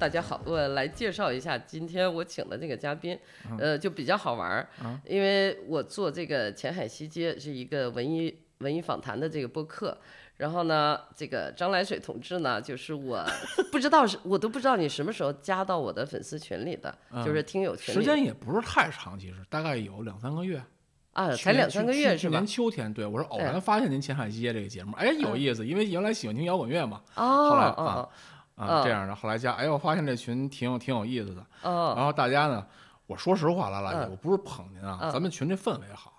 大家好，我来介绍一下今天我请的这个嘉宾，呃，就比较好玩儿，因为我做这个前海西街是一个文艺文艺访谈的这个播客，然后呢，这个张来水同志呢，就是我 不知道是我都不知道你什么时候加到我的粉丝群里的，就是听友群里。时间也不是太长，其实大概有两三个月。啊，才两三个月是吧？去年？秋天，对我是偶哎然发现您前海西街这个节目，哎，有意思，因为原来喜欢听摇滚乐嘛，哦后来哦。啊啊哦这样的，后来加，哎，我发现这群挺有挺有意思的，哦然后大家呢，我说实话，拉拉姐，嗯。我不是捧您啊，嗯。咱们群这氛围好，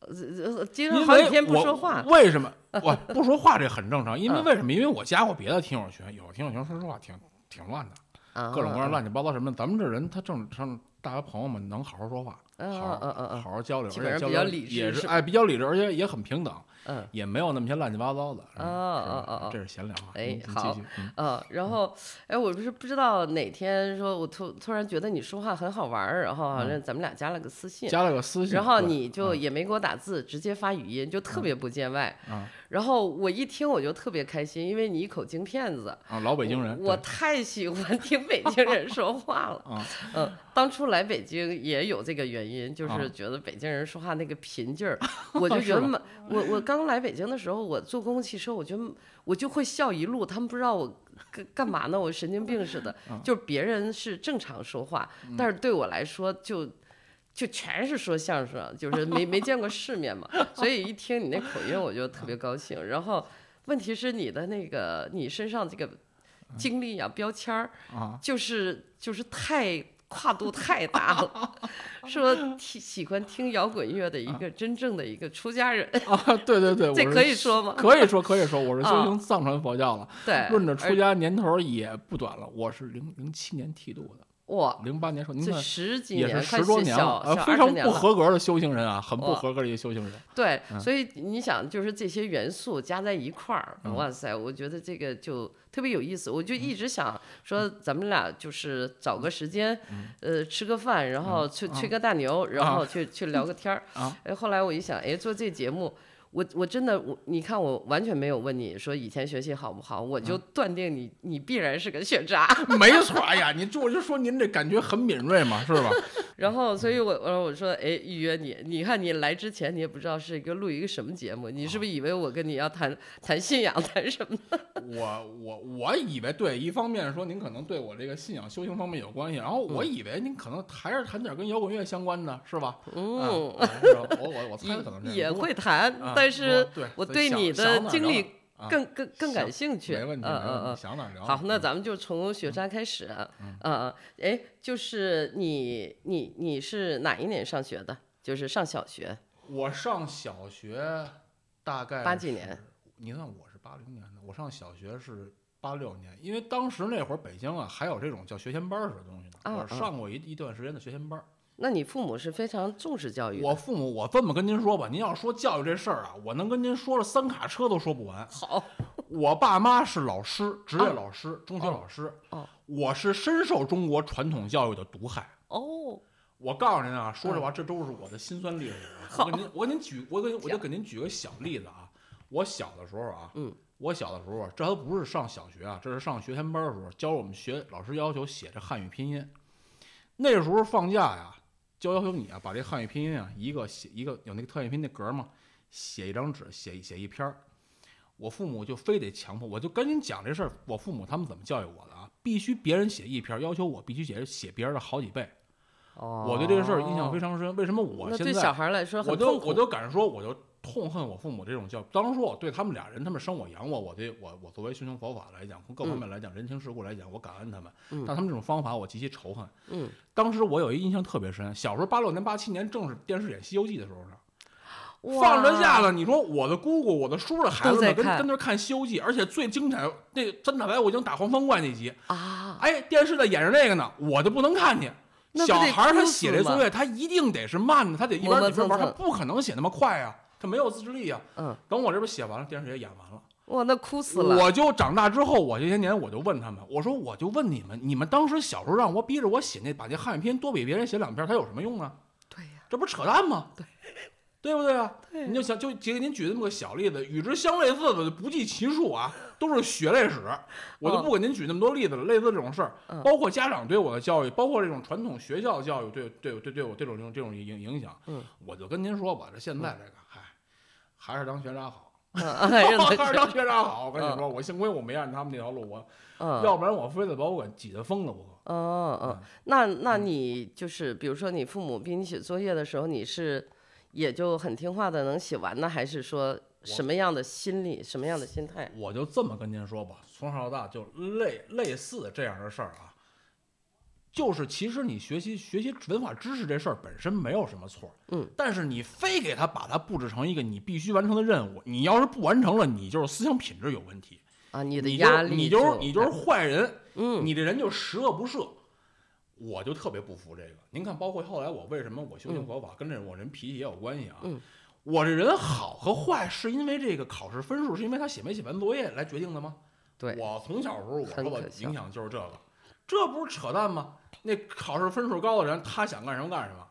哦，呃今因为儿好几天不说话，为什么？我不说话这很正常，因为嗯为什么？因为我加过别的听友群，有的听友群说实话挺挺乱的，啊各种各样乱七八糟什么的，咱们这人他正常，大家朋友们能好好说话，好好好好交流，而且交流比较理智也是哎比较理智，而且也很平等，嗯。也没有那么些乱七八糟的。是吧？哦是吧？哦哦哦。这是闲聊啊。哎好。嗯。嗯，然后，哎，我不是不知道哪天说，我突突然觉得你说话很好玩儿，然后好像咱们俩加了个私信，加了个私信，然后你就嗯。也没给我打字，直接发语音，就特别不见外。啊然后我一听我就特别开心，因为你一口京片子，啊老北京人，我太喜欢听北京人说话了。啊嗯，当初来北京也有这个原因，就啊是觉得北京人说话那个贫劲儿，我就觉得我我刚来北京的时候，我坐公共汽车，我觉得我就会笑一路，他们不知道我干干嘛呢，我神经病似的，嗯就是别人是正常说话，但是对我来说就。就全是说相声，就是没没见过世面嘛，所以一听你那口音我就特别高兴。然后问题是你的那个你身上这个经历啊标签儿，啊就是就是太跨度太大了，说听喜欢听摇滚乐的一个真正的一个出家人，啊，对对对，这可以说吗？可以说可以说，我是修啊行藏传佛教了，对，论着出家年头也不短了，我是零零七年剃度的，哇，零八年说，您十几年，十多年了，呃，小小非常20年了不合格的修行人啊，很不合格的一个修行人。对，嗯所以你想，就是这些元素加在一块儿，嗯哇塞，我觉得这个就特别有意思。我就一直想说，咱们俩就是找个时间，嗯呃，吃个饭，然后去吹个大牛，然后去去聊个天儿。啊哎，后来我一想，哎，做这节目。我我真的我你看我完全没有问你说以前学习好不好，我嗯就断定你你必然是个学渣。没错，哎呀，你这我就说您这感觉很敏锐嘛，是吧？然后，所以我我我说，哎，预约你，你看你来之前，你也不知道是一个录一个什么节目，你是不是以为我跟你要谈谈信仰，谈什么？我我我以为对，一方面说您可能对我这个信仰修行方面有关系，然后我以为您可能还是谈点跟摇滚乐相关的，是吧？嗯，我我我猜的可能是也会谈，啊但是我对你的经历更更更感兴趣。没问题，嗯没问题，嗯想哪聊嗯。好，那咱们就从雪山开始啊。嗯嗯，哎，就是你你你是哪一年上学的？就是上小学，我上小学大概八几年是？你看我是八零年的，我上小学是八六年，因为当时那会儿北京啊还有这种叫学前班儿似的东西呢，我上过一一段时间的学前班儿。那你父母是非常重视教育的。我父母，我这么跟您说吧，您要说教育这事儿啊，我能跟您说了三卡车都说不完。好，我爸妈是老师，职业老师，中学哦老师。哦我是深受中国传统教育的毒害。哦，我告诉您啊，说实话，这都是我的辛酸历史。我给您，我给您举，我给您 我就给您举个小例子啊。我小的时候啊，嗯，我小的时候啊，这还不是上小学啊，这是上学前班的时候，教我们学，老师要求写这汉语拼音。那时候放假呀，就要求你啊，把这汉语拼音啊，一个写一个有那个特汉语拼音那格嘛，写一张纸，写写一篇儿。我父母就非得强迫，我就跟你讲这事儿。我父母他们怎么教育我的啊？必须别人写一篇儿，要求我必须写写别人的好几倍。哦，我对这个事儿印象非常深。为什么我那对小现在孩来说我就很痛苦。我就敢说，我就痛恨我父母这种教育。当然说，我对他们俩人，他们生我养我，我对我我作为修行佛法来讲，从各方面来讲，人情世故来讲，我感恩他们。嗯但他们这种方法，我极其仇恨。嗯，当时我有一印象特别深，小时候八六年、八七年，正是电视演《西游记》的时候呢。放着假了，你说我的姑姑、我的叔的孩子们跟跟那看《西游记》，而且最精彩那真打白我已经打黄风怪那集，啊，哎，电视在演着那个呢，我就不能看去。小孩他写这作业，他一定得是慢的，他得一边一边玩，他不可能写那么快呀，他没有自制力呀。嗯，等我这边写完了，电视也演完了，哇，那哭死了。我就长大之后，我这些年我就问他们，我说我就问你们，你们当时小时候让我逼着我写那把那汉语拼音多比别人写两篇，它有什么用啊？对呀，这不是扯淡吗？对不对啊？对你就想就给您举这么个小例子，与之相类似的不计其数啊，都是血泪史。我就不给您举那么多例子了，类似这种事儿，嗯包括家长对我的教育，包括这种传统学校教育对对对对我这种这种这种影影响，嗯，我就跟您说吧，这现在这个，嗨，还是当学渣好，还是当 学渣好。我跟你说，我幸亏我没按他们那条路，我嗯，要不然我非得把我给挤得疯了不可。哦哦，那那你就是比如说你父母逼你写作业的时候，你是也就很听话的能写完呢，还是说什么样的心理、什么样的心态？我就这么跟您说吧，从小到大就类类似这样的事儿啊，就是其实你学习学习文化知识这事儿本身没有什么错，嗯，但是你非给他把它布置成一个你必须完成的任务，你要是不完成了，你就是思想品质有问题，啊，你的压力就你就是你就是坏人，嗯你这人就十恶不赦。我就特别不服这个。您看，包括后来我为什么我修行佛法，跟这我人脾气也有关系啊。嗯我这人好和坏，是因为这个考试分数，是因为他写没写完作业来决定的吗？对我从小时候我受到很可笑影响就是这个，这不是扯淡吗？那考试分数高的人，他想干什么干什么。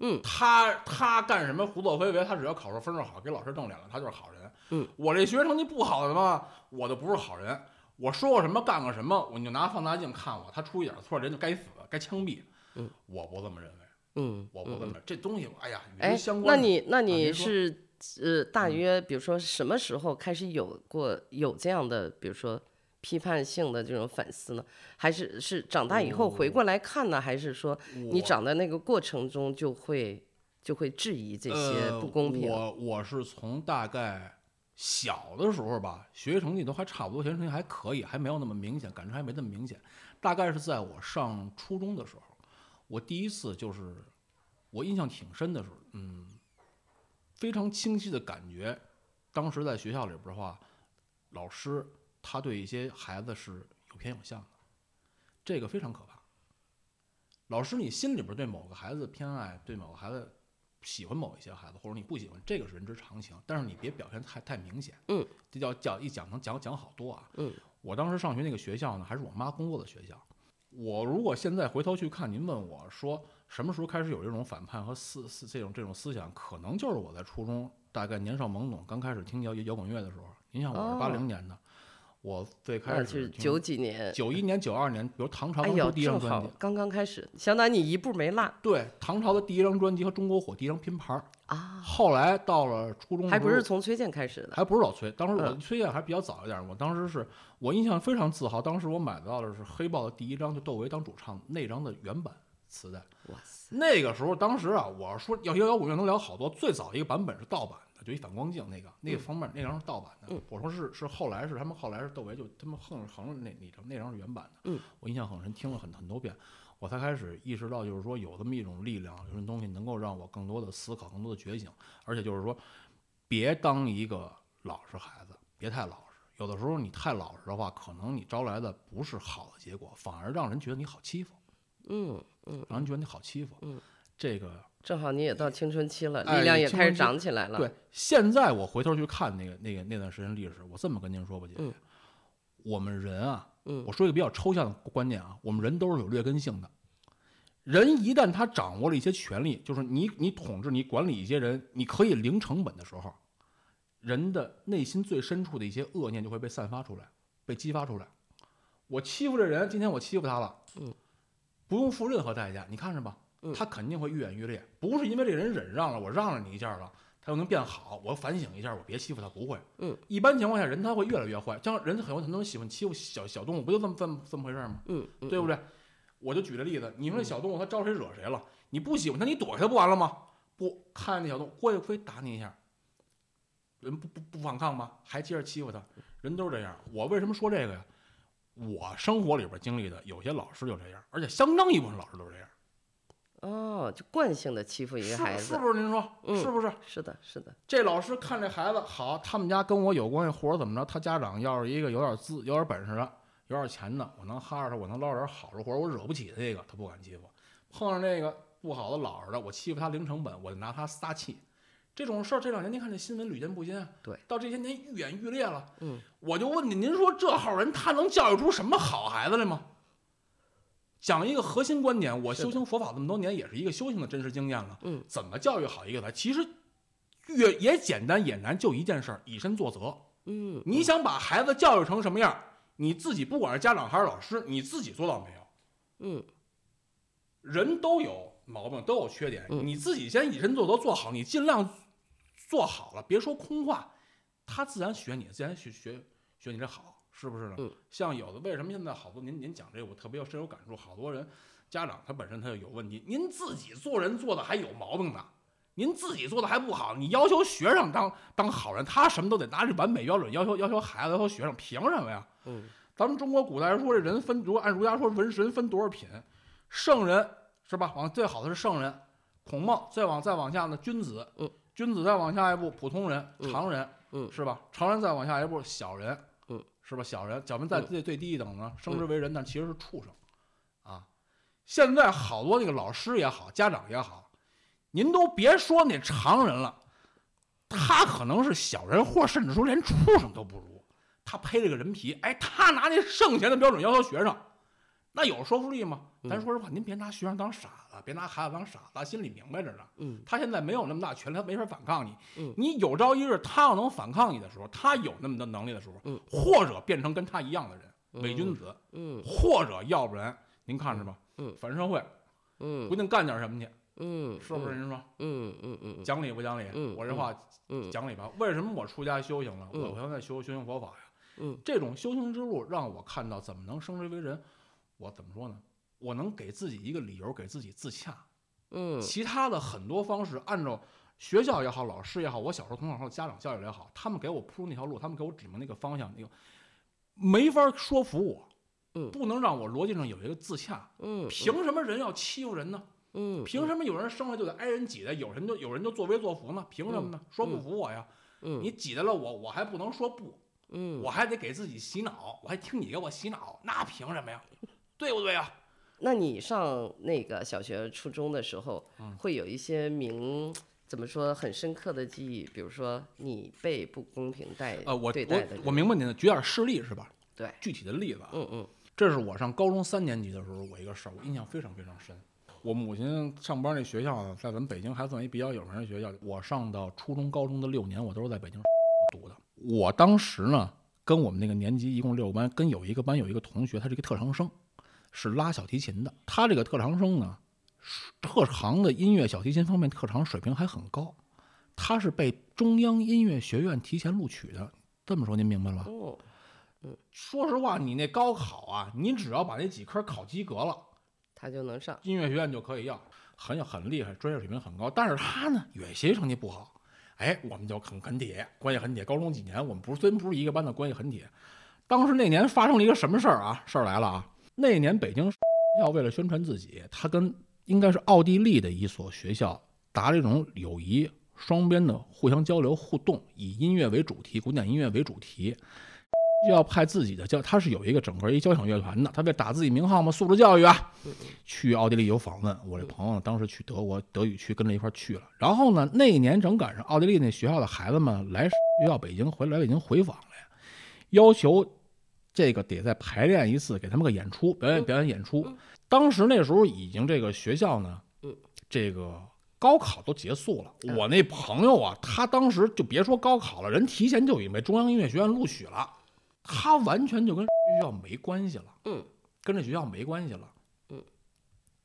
嗯，他他干什么胡作非为，他只要考试分数好，给老师正脸了，他就是好人。嗯，我这学习成绩不好的嘛，我就不是好人。我说过什么，干过什么，我你就拿放大镜看我，他出一点错，人就该死，该枪毙。嗯，我不这么认为，嗯，我不这么认为。这东西，哎呀，与相，那关那。你那你是呃，大嗯约比如说什么时候开始有过有这样的，比如说批判性的这种反思呢？还是是长大以后回过来看呢？还是说你长的那个过程中就会就会质疑这些呃不公平？我我是从大概小的时候吧，学习成绩都还差不多，学习成绩还可以，还没有那么明显，感觉还没那么明显。大概是在我上初中的时候，我第一次就是我印象挺深的时候，嗯，非常清晰的感觉，当时在学校里边的话，老师他对一些孩子是有偏有向的，这个非常可怕。老师，你心里边对某个孩子偏爱，对某个孩子喜欢某一些孩子，或者你不喜欢，这个是人之常情，但是你别表现太太明显。嗯，这叫讲一讲能讲讲好多啊。嗯，我当时上学那个学校呢，还是我妈工作的学校。我如果现在回头去看，您问我说什么时候开始有这种反叛和思思这种这种思想，可能就是我在初中大概年少懵懂，刚开始听摇摇滚乐的时候。您像我是哦八零年的，我最开那始听是九几年，九一年、九二年，比如唐朝刚出第一张专辑，刚刚开始，相当于你一步没落对，唐朝的第一张专辑和中国火第一张拼盘儿。啊，后来到了初中还不是从崔健开始的。还不是老崔，当时我嗯崔健还比较早一点。我当时是我印象非常自豪，当时我买到的是黑豹的第一张，就窦唯当主唱那张的原版磁带。哇塞，那个时候，当时啊，我说要摇摇滚乐能聊好多，最早一个版本是盗版的，就一反光镜那个，那个封面那张是盗版的。嗯我说是是后来是他们后来是窦唯就他们横横着那那张那张是原版的。嗯，我印象很深，听了很很多遍，我才开始意识到，就是说有这么一种力量，有这种东西能够让我更多的思考，更多的觉醒，而且就是说，别当一个老实孩子，别太老实。有的时候你太老实的话，可能你招来的不是好的结果，反而让人觉得你好欺负，嗯嗯，让人觉得你好欺负。嗯，这个正好你也到青春期了，哎力量也开始长起来了。对，现在我回头去看那个那个那段时间历史，我这么跟您说吧，姐姐，嗯我们人啊，嗯我说一个比较抽象的观念啊，我们人都是有劣根性的。人一旦他掌握了一些权利，就是你你统治你管理一些人，你可以零成本的时候，人的内心最深处的一些恶念就会被散发出来，被激发出来。我欺负这人，今天我欺负他了，嗯，不用付任何代价，你看着吧，嗯他肯定会愈演愈烈。不是因为这人忍让了，我让了你一下了，他就能变好。我反省一下，我别欺负他，不会。嗯，一般情况下，人他会越来越坏。像人很多很多人喜欢欺负小小动物，不就这么这么这么回事吗？对不对？我就举个例子，你说那小动物它招谁惹谁了？你不喜欢它，你躲开它不完了吗？不，看见那小动物过去非打你一下，人不不不反抗吗？还接着欺负它，人都是这样。我为什么说这个呀？我生活里边经历的有些老师就这样，而且相当一部分老师都是这样。哦，就惯性的欺负一个是是孩子。不是？您说、嗯是不是？是的，是的。这老师看这孩子好，他们家跟我有关系，或者怎么着，他家长要是一个有点资、有点本事的、有点钱的，我能哈着他，我能捞点好处，或者我惹不起这个，他不敢欺负。碰上这个不好的老实的，我欺负他零成本，我就拿他撒气。这种事儿这两年您看这新闻屡见不鲜啊。对，到这些年愈演愈烈了。嗯，我就问你，您说这号人他能教育出什么好孩子来吗？讲一个核心观点，我修行佛法这么多年，也是一个修行的真实经验了。嗯，怎么教育好一个孩子？其实越也简单也难，就一件事儿，以身作则。嗯，你想把孩子教育成什么样，你自己不管是家长还是老师，你自己做到没有？嗯人都有毛病，都有缺点，嗯你自己先以身作则做好，你尽量做好了，别说空话，他自然学你，自然学学学你这好，是不是呢？嗯像有的为什么现在好多您您讲这个，我特别有深有感触，好多人家长他本身他就有问题，您自己做人做的还有毛病呢。您自己做的还不好，你要求学生当当好人，他什么都得拿着完美标准要求要求孩子要求学生，凭什么呀？嗯咱们中国古代人说这人分，如果按儒家说文人分多少品，圣人是吧？往最好的是圣人，孔孟，再往再往下呢，君子，嗯，君子再往下一步，普通人，嗯常人，嗯是吧？常人再往下一步，小人，嗯，是吧？小人，咱们再嗯最最低一等呢，升职为人，但其实是畜生，啊，现在好多那个老师也好，家长也好，您都别说那常人了，他可能是小人，或甚至说连畜生都不如。他披了个人皮，哎，他拿那圣贤的标准要求学生，那有说服力吗？嗯咱说实话，您别拿学生当傻子，别拿孩子当傻子，心里明白着呢。嗯他现在没有那么大权力，他没法反抗你。嗯你有朝一日他要能反抗你的时候，他有那么多能力的时候，嗯或者变成跟他一样的人，嗯伪君子，嗯或者要不然您看着吧，嗯反社会，嗯不定干点什么去，嗯，是不是？您说嗯嗯嗯讲理不讲理？嗯我这话嗯讲理吧。为什么我出家修行了？嗯我现在修修行佛法呀。嗯这种修行之路让我看到怎么能生之为人。我怎么说呢？我能给自己一个理由，给自己自洽。嗯其他的很多方式，按照学校也好，老师也好，我小时候从小受家长教育也好，他们给我铺出那条路，他们给我指明那个方向，那个没法说服我，嗯不能让我逻辑上有一个自洽。嗯，凭什么人要欺负人呢？嗯凭什么有人生来就得挨人挤的，有人就有人就作威作福呢？凭什么呢？说不服我呀？嗯你挤得了我，我还不能说不，嗯我还得给自己洗脑，我还听你给我洗脑，那凭什么呀？对不对啊？那你上那个小学、初中的时候，嗯会有一些名怎么说很深刻的记忆，比如说你被不公平待呃，我对待的我我明白您的，举点事例是吧？对，具体的例子啊，嗯嗯这是我上高中三年级的时候，我一个事儿，我印象非常非常深。我母亲上班那学校呢，在咱们北京还算一比较有名的学校。我上到初中、高中的六年，我都是在北京 读的。我当时呢，跟我们那个年级一共六个班，跟有一个班有一个同学，他是一个特长生，是拉小提琴的。他这个特长生呢，特长的音乐小提琴方面特长水平还很高，他是被中央音乐学院提前录取的。这么说您明白了吧？哦说实话，你那高考啊，你只要把那几科考及格了，他就能上，音乐学院就可以要，很很厉害，专业水平很高。但是他呢，语言学习成绩不好，哎，我们就很很铁，关系很铁。高中几年，我们不是虽然不是一个班的，关系很铁。当时那年发生了一个什么事儿啊？事儿来了啊！那年北京要为了宣传自己，他跟应该是奥地利的一所学校达了一种友谊双边的互相交流互动，以音乐为主题，古典音乐为主题。就要派自己的交，他是有一个整个一交响乐团的，他为打自己名号嘛，素质教育啊，去奥地利有访问。我这朋友当时去德国德语区跟着一块去了。然后呢，那一年正赶上奥地利那学校的孩子们来学校北京回来北京回访了呀，要求这个得再排练一次，给他们个演出表演表演演出。当时那时候已经这个学校呢，这个高考都结束了。我那朋友啊，他当时就别说高考了，人提前就已经被中央音乐学院录取了。他完全就跟学校没关系了，嗯，跟这学校没关系了，嗯。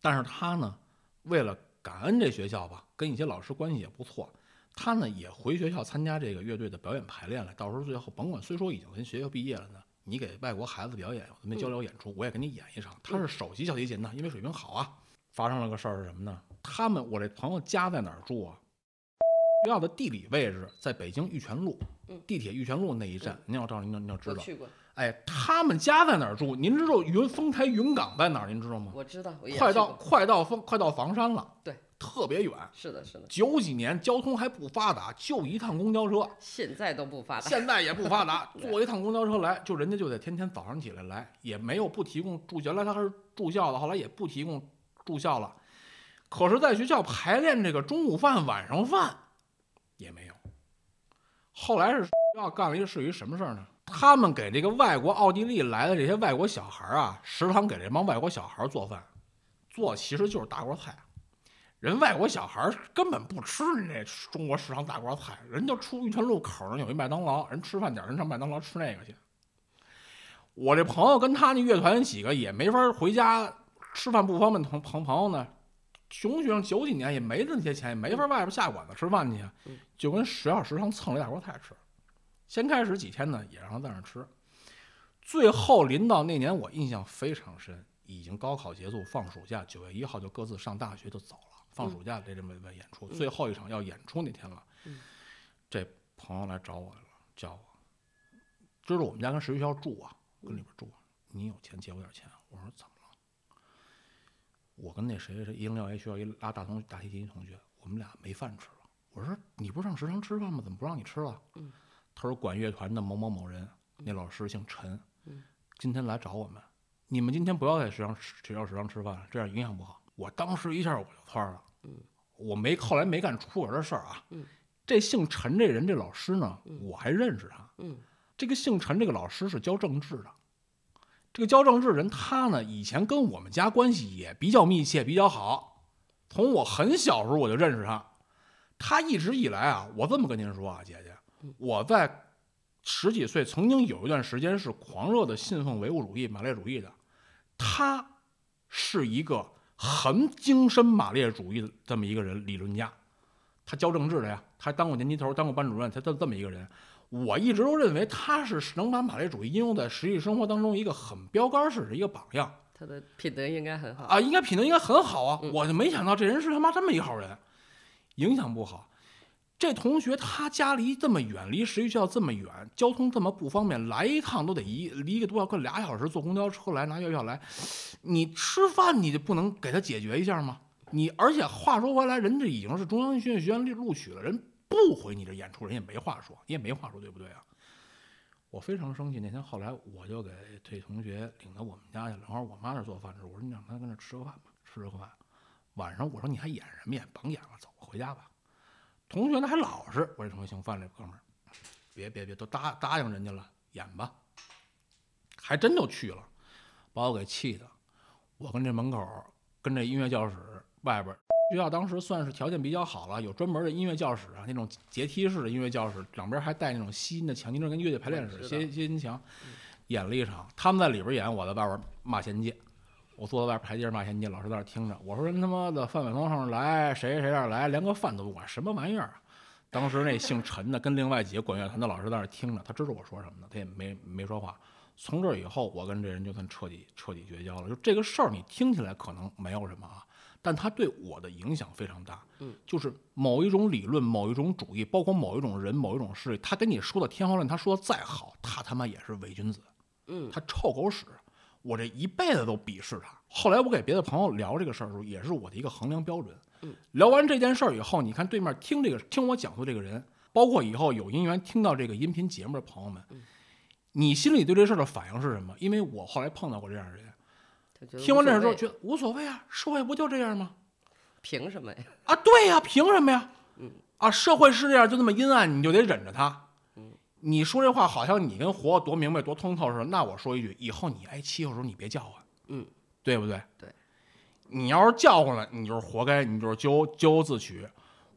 但是他呢，为了感恩这学校吧，跟一些老师关系也不错，他呢也回学校参加这个乐队的表演排练了。到时候最后甭管，虽说已经跟学校毕业了呢，你给外国孩子表演，咱们交流演出，我也给你演一场。他是首席小提琴呢，因为水平好啊。发生了个事儿是什么呢？他们我这朋友家在哪儿住啊？学校的地理位置在北京玉泉路，地铁玉泉路那一站。您要知道，您要您要知道。我去过，哎，他们家在哪儿住？您知道云丰台云岗在哪儿？您知道吗？我知道，快到快到丰快到房山了，对，特别远。是的，是的，九几年交通还不发达，就一趟公交车，现在都不发达，现在也不发达，坐一趟公交车来，就人家就得天天早上起来来，也没有不提供住，原来他还是住校的，后来也不提供住校了。可是，在学校排练这个中午饭、晚上饭也没有。后来是学校干了一个是一什么事儿呢？他们给这个外国奥地利来的这些外国小孩儿啊，食堂给这帮外国小孩儿做饭，做其实就是大锅菜。人外国小孩根本不吃你这中国食堂大锅菜，人就出玉泉路口上有一麦当劳，人吃饭点儿人上麦当劳吃那个去。我这朋友跟他那乐团几个也没法回家吃饭，不方便同朋朋友呢。穷学生九几年也没那些钱，也没法外边下馆子吃饭去，就跟学校食堂蹭了一大锅菜吃。先开始几天呢，也让他在那吃。最后临到那年，我印象非常深，已经高考结束，放暑假，九月一号就各自上大学就走了。放暑假这这么演出，最后一场要演出那天了，这朋友来找我来了，叫我，知道我们家跟实习学校住啊，跟里边住，你有钱借我点钱？我说怎么了？我跟那谁谁一零六 A 学校一拉大同大提琴同学，我们俩没饭吃了。我说你不是上食堂吃饭吗？怎么不让你吃了？他说管乐团的某某某人，那老师姓陈，今天来找我们，你们今天不要在食堂学校食堂吃饭了，这样影响不好。我当时一下我就窜了，嗯我没后来没干出格的事儿啊。嗯这姓陈这人这老师呢，我还认识他。嗯这个姓陈这个老师是教政治的，这个教政治人他呢以前跟我们家关系也比较密切，比较好。从我很小时候我就认识他，他一直以来啊，我这么跟您说啊，姐姐，我在十几岁曾经有一段时间是狂热的信奉唯物主义、马列主义的，他是一个。很精深马列主义的这么一个人，理论家，他教政治的呀，他当过年级头，当过班主任，他这这么一个人，我一直都认为他是能把马列主义应用在实际生活当中一个很标杆式的一个榜样。他的品德应该很好。啊，应该品德应该很好啊，我就没想到这人是他妈这么一号人，影响不好。这同学他家离这么远，离实习学校这么远，交通这么不方便，来一趟都得一一个多小快俩小时，坐公交车来拿药校来。你吃饭你就不能给他解决一下吗？你而且话说回来，人家已经是中央音乐学院录取了，人不回你这演出，人也没话说，你也没话说，对不对啊？我非常生气。那天后来我就给这同学领到我们家去了，正好我妈那做饭吃，我说你让他跟那吃个饭吧，吃个饭。晚上我说你还演什么演？甭演了，走回家吧。同学呢还老实，我这同学姓范，这哥们儿，别别别，都答答应人家了，演吧，还真就去了，把我给气的。我跟这门口，跟这音乐教室外边，学校当时算是条件比较好了，有专门的音乐教室啊，那种阶梯式的音乐教室，两边还带那种吸音的墙，就跟乐队排练室，吸吸音墙。演了一场，他们在里边演，我在外边骂仙界。我坐在外边台阶骂仙界，老师在那听着。我说人他妈的范伟从上面来，谁谁这来，连个饭都不管，什么玩意儿？当时那姓陈的跟另外几个管乐团的老师在那听着，他知道我说什么呢，他也没没说话。从这以后，我跟这人就算彻底彻底绝交了。就这个事儿，你听起来可能没有什么啊，但他对我的影响非常大。嗯，就是某一种理论、某一种主义，包括某一种人、某一种事，他跟你说的天花乱，他说的再好，他他妈也是伪君子。嗯，他臭狗屎。我这一辈子都鄙视他。后来我给别的朋友聊这个事儿的时候，也是我的一个衡量标准。聊完这件事儿以后，你看对面听这个听我讲述这个人，包括以后有姻缘听到这个音频节目的朋友们，你心里对这事儿的反应是什么？因为我后来碰到过这样的人，听完这事儿之后觉得无所谓啊，社会不就这样吗？凭什么呀？啊，对呀，凭什么呀？嗯，啊，社会是这样，就那么阴暗，你就得忍着它。你说这话好像你跟活多明白多通透似的，那我说一句，以后你挨欺负的时候你别叫唤，嗯，对不对？对，你要是叫唤了，你就是活该，你就是咎咎自取。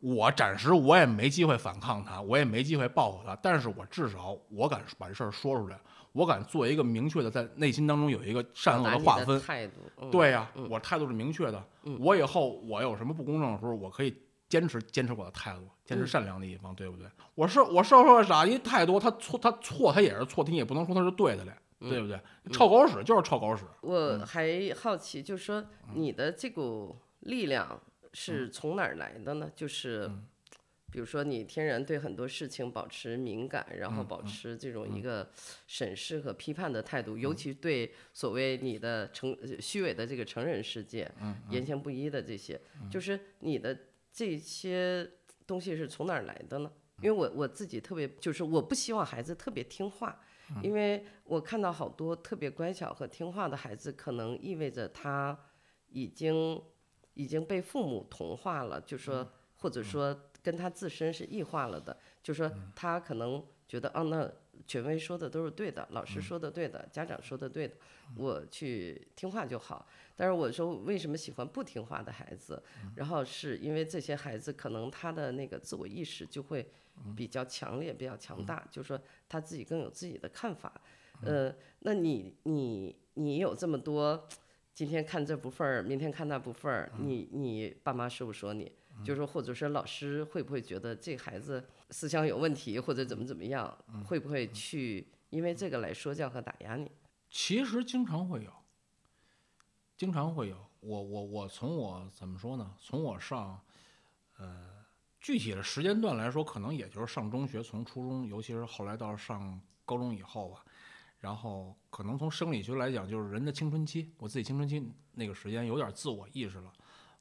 我暂时我也没机会反抗他，我也没机会报复他，但是我至少我敢把这事儿说出来，我敢做一个明确的，在内心当中有一个善恶的划分。态度，对呀，我态度是明确的。我以后我有什么不公正的时候，我可以。坚持坚持我的态度，坚持善良的一方，对不对？我是我受受傻一太多，他错他错他也是错，你也不能说他是对的嘞，对不对？臭狗屎就是臭狗屎。我还好奇，就是说你的这股力量是从哪儿来的呢？就是比如说你天然对很多事情保持敏感，然后保持这种一个审视和批判的态度，尤其对所谓你的成虚伪的这个成人世界，言行不一的这些，就是你的。这些东西是从哪儿来的呢？因为我我自己特别，就是我不希望孩子特别听话，因为我看到好多特别乖巧和听话的孩子，可能意味着他已经已经被父母同化了，就说或者说跟他自身是异化了的，就说他可能觉得，哦，那权威说的都是对的，老师说的对的，家长说的对的，我去听话就好。但是我说为什么喜欢不听话的孩子？然后是因为这些孩子可能他的那个自我意识就会比较强烈、比较强大，就是说他自己更有自己的看法。呃，那你你你有这么多，今天看这部分儿，明天看那部分儿，你你爸妈是不是说你？就是说，或者说老师会不会觉得这孩子思想有问题，或者怎么怎么样？会不会去因为这个来说教和打压你？其实经常会有，经常会有。我我我从我怎么说呢？从我上，呃，具体的时间段来说，可能也就是上中学，从初中，尤其是后来到上高中以后吧。然后可能从生理学来讲，就是人的青春期，我自己青春期那个时间有点自我意识了。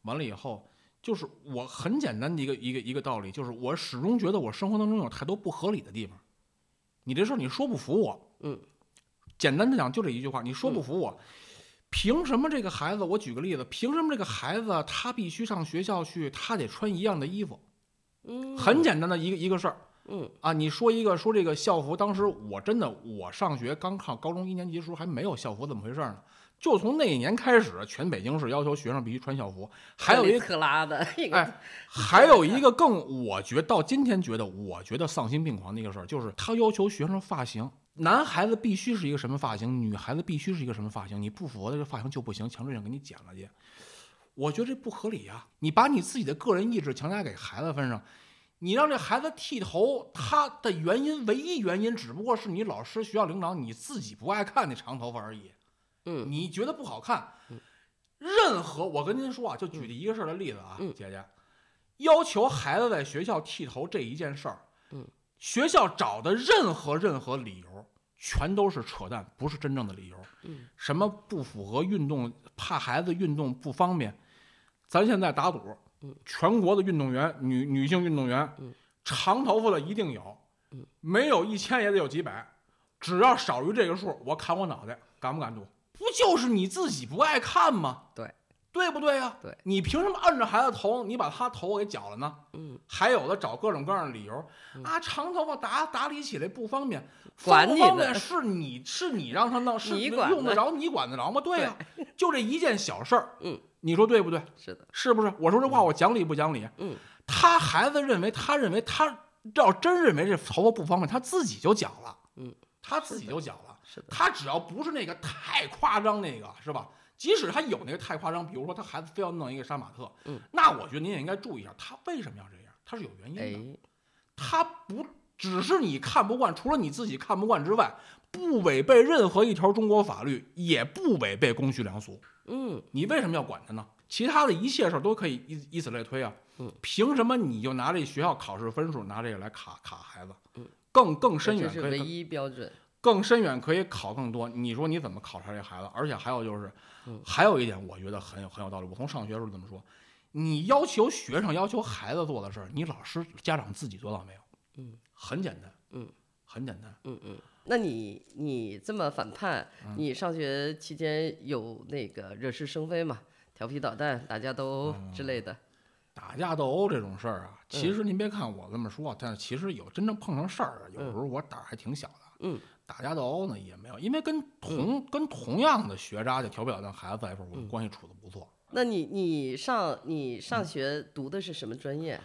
完了以后，就是我很简单的一个一个一个道理，就是我始终觉得我生活当中有太多不合理的地方。你这事儿你说不服我，嗯，简单的讲就这一句话，你说不服我，凭什么这个孩子？我举个例子，凭什么这个孩子他必须上学校去，他得穿一样的衣服？嗯，很简单的一个一个事儿。嗯啊，你说一个说这个校服，当时我真的我上学刚上高中一年级的时候还没有校服怎么回事呢？就从那一年开始，全北京市要求学生必须穿校服。还有一特拉的，哎，还有一个更我觉到今天觉得我觉得丧心病狂的一个事儿，就是他要求学生发型，男孩子必须是一个什么发型，女孩子必须是一个什么发型，你不符合的这发型就不行，强制性给你剪了去。我觉得这不合理呀！你把你自己的个人意志强加给孩子身上。你让这孩子剃头，他的原因唯一原因只不过是你老师、学校领导你自己不爱看那长头发而已。嗯，你觉得不好看。任何我跟您说啊，就举一个事儿的例子啊，姐姐，要求孩子在学校剃头这一件事儿，嗯，学校找的任何任何理由全都是扯淡，不是真正的理由。嗯，什么不符合运动，怕孩子运动不方便，咱现在打赌。全国的运动员，女女性运动员，长头发的一定有，没有一千也得有几百，只要少于这个数，我砍我脑袋，敢不敢赌？不就是你自己不爱看吗？对，对不对呀？对，你凭什么摁着孩子头，你把他头给绞了呢？嗯，还有的找各种各样的理由啊，长头发打打理起来不方便，管你方便是你是你让他弄，是用得着你管得着吗？对呀，就这一件小事儿，嗯。你说对不对？是的，是不是？我说这话我讲理不讲理？嗯，他孩子认为，他认为他要真认为这头发不方便，他自己就绞了。嗯，他自己就绞了。是的，他只要不是那个太夸张那个，是吧？即使他有那个太夸张，比如说他孩子非要弄一个杀马特，嗯，那我觉得您也应该注意一下，他为什么要这样？他是有原因的。他不只是你看不惯，除了你自己看不惯之外，不违背任何一条中国法律，也不违背公序良俗。嗯，你为什么要管他呢？其他的一切事儿都可以以以此类推啊。嗯，凭什么你就拿这学校考试分数拿这个来卡卡孩子？嗯，更更深远这是唯一标准。更深远可以考更多。你说你怎么考察这孩子？而且还有就是，还有一点我觉得很有很有道理。我从上学时候这么说，你要求学生要求孩子做的事儿，你老师家长自己做到没有？嗯，很简单。嗯，很简单。嗯嗯。那你你这么反叛，你上学期间有那个惹是生非嘛？调皮捣蛋、打架斗殴之类的。打架斗殴这种事儿啊，其实您别看我这么说，但是其实有真正碰上事儿，有时候我胆儿还挺小的。嗯。打架斗殴呢也没有，因为跟同跟同样的学渣就调皮捣蛋孩子来说，我们关系处的不错。那你你上你上学读的是什么专业？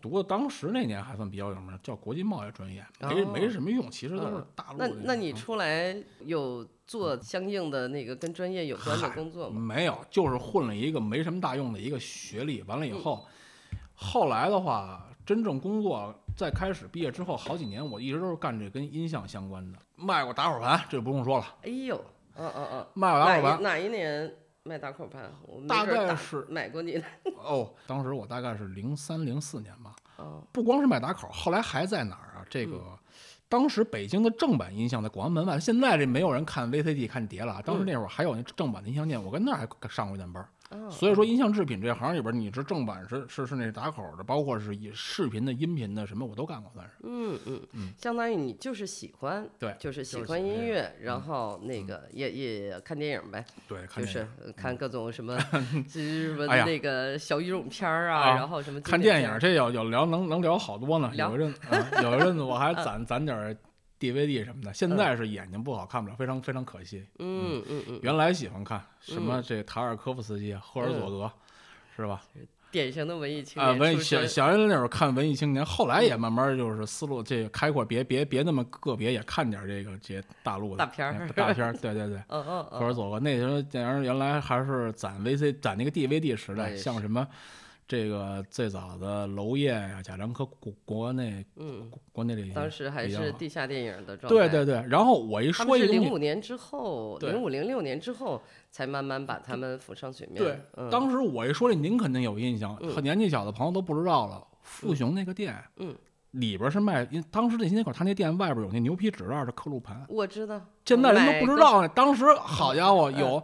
读的当时那年还算比较有名，叫国际贸易专业，没没什么用，其实都是大陆。那那你出来有做相应的那个跟专业有关的工作吗？没有，就是混了一个没什么大用的一个学历。完了以后，后来的话，真正工作在开始毕业之后好几年，我一直都是干这跟音像相关的，卖过打火盘，这不用说了。哎呦，嗯嗯嗯，卖过打火盘，哪一年？卖打口盘，我大概是买过你的。哦，当时我大概是零三零四年吧。哦，不光是卖打口，后来还在哪儿啊？这个，当时北京的正版音像在广安门外，现在这没有人看 VCD 看碟了。当时那会儿还有那正版的音像店，我跟那儿还上过一段班。所以说，音像制品这行里边，你是正版是是是那打口的，包括是以视频的、音频的什么，我都干过，算是。嗯嗯嗯，相当于你就是喜欢，对，就是喜欢音乐，然后那个也也看电影呗。对，就是看各种什么 什么哎那个小语种片儿啊，然后什么看电影，这有有聊能能聊好多呢。有一阵有一阵子我还攒 攒点 DVD 什么的。现在是眼睛不好看不了，非常非常可惜。嗯嗯嗯，原来喜欢看什么这塔尔科夫斯基、赫尔佐格，是吧？典型的文艺青啊，年啊文艺小身。小人那会儿看文艺青年，后来也慢慢就是思路这个开阔，别别别那么个别，也看点这个这些大陆的大片大片儿，对对对。嗯嗯 嗯，赫尔佐格那时候电影原来还是攒 VC 攒那个 DVD 时代，像什么这个最早的娄烨呀、贾樟柯国国内嗯，国内这些当时还是地下电影的状态。对对对，然后我一说一个，零五年之后，零五零六年之后才慢慢把他们浮上水面。对，嗯，当时我一说这，您肯定有印象，嗯很年纪小的朋友都不知道了。富雄那个店，嗯，里边是卖，因为当时那新街口，他那店外边有那牛皮纸袋的刻录盘，我知道，现在人都不知道呢。当时好家伙，嗯 有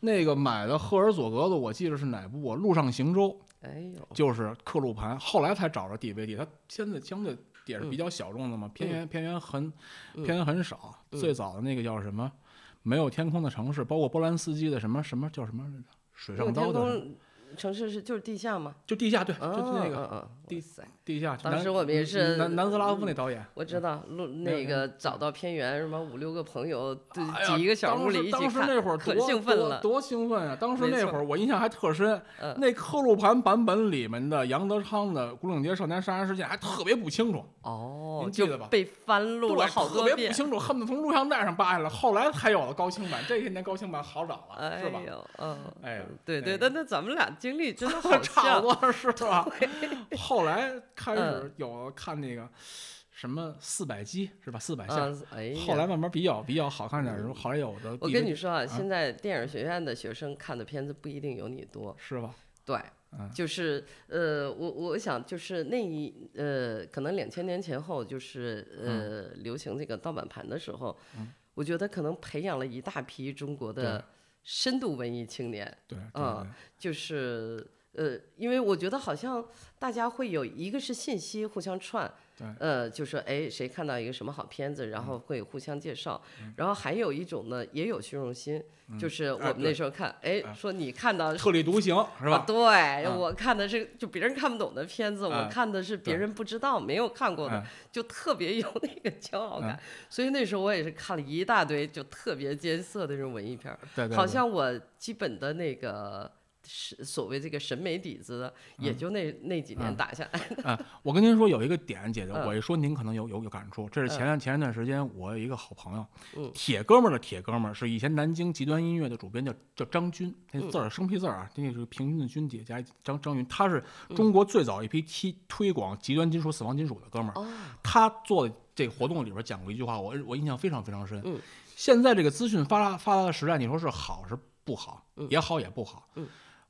那个买的赫尔佐格的，我记得是哪部啊？《陆上行舟》，过。哎呦，就是刻录盘，后来才找着 DVD。它现在相对也嗯是比较小众的嘛，片源片源很嗯片源很少。嗯最早的那个叫什么？没有天空的城市，包括波兰斯基的什么什么叫什么水上刀的，空城市是就是地下嘛？就地下对，嗯就是那个地哇塞，地下。当时我们也是南南斯拉夫那导演。我知道，录那那个找到片源，什么五六个朋友，对哎呀挤一个小屋里一起当时当时，那会儿可多多兴奋了。多兴奋啊！当时那会儿我印象还特深，嗯那刻录盘版本里面的杨德昌的《古岭街少年杀人事件》还特别不清楚。哦，您记得吧就被翻录了对，特别不好多遍。清楚，恨不得从录像带上扒下来。后来才有了高清版，这些年高清版好找了，哎是吧？呦，嗯，哎，对对，哎但那咱们俩经历真的 好差像不。多是吧？后来开始嗯有看那个什么四百集是吧？四百下，嗯，哎，后来慢慢比较比较好看点儿，后来有的我跟你说啊，现在电影学院的学生看的片子不一定有你多，是吧？对，嗯就是呃，我我想就是那一呃，可能两千年前后，就是呃，流行这个盗版盘的时候，嗯我觉得可能培养了一大批中国的深度文艺青年，对对嗯，就是呃，因为我觉得好像大家会有一个是信息互相串对，呃，就说哎谁看到一个什么好片子，然嗯后会互相介绍，然后还有一种呢也有虚荣心，就是我哎们那时候看，哎哎说你看到特立独行是吧？啊，对，我看的是就别人看不懂的片子，我哎看的是别人不知道、没有看过的哎，就特别有那个骄傲感哎。所以那时候我也是看了一大堆就特别艰涩的这种文艺片对，好像我基本的那个是所谓这个审美底子的，也就那那几年嗯打下来。嗯，我跟您说有一个点，姐姐，嗯我一说您可能有有有感触。这是前段前一段时间，我有一个好朋友，嗯铁哥们儿的铁哥们儿，是以前南京极端音乐的主编，叫叫张军，那嗯字儿生僻字儿啊，那是平均的军姐加一张张云，他是嗯中国最早一批踢推广极端金属、死亡金属的哥们儿。哦，他做的这个活动里边讲过一句话，我我印象非常非常深。嗯现在这个资讯发达发达的时代，你说是好是不好？嗯也好也不好。嗯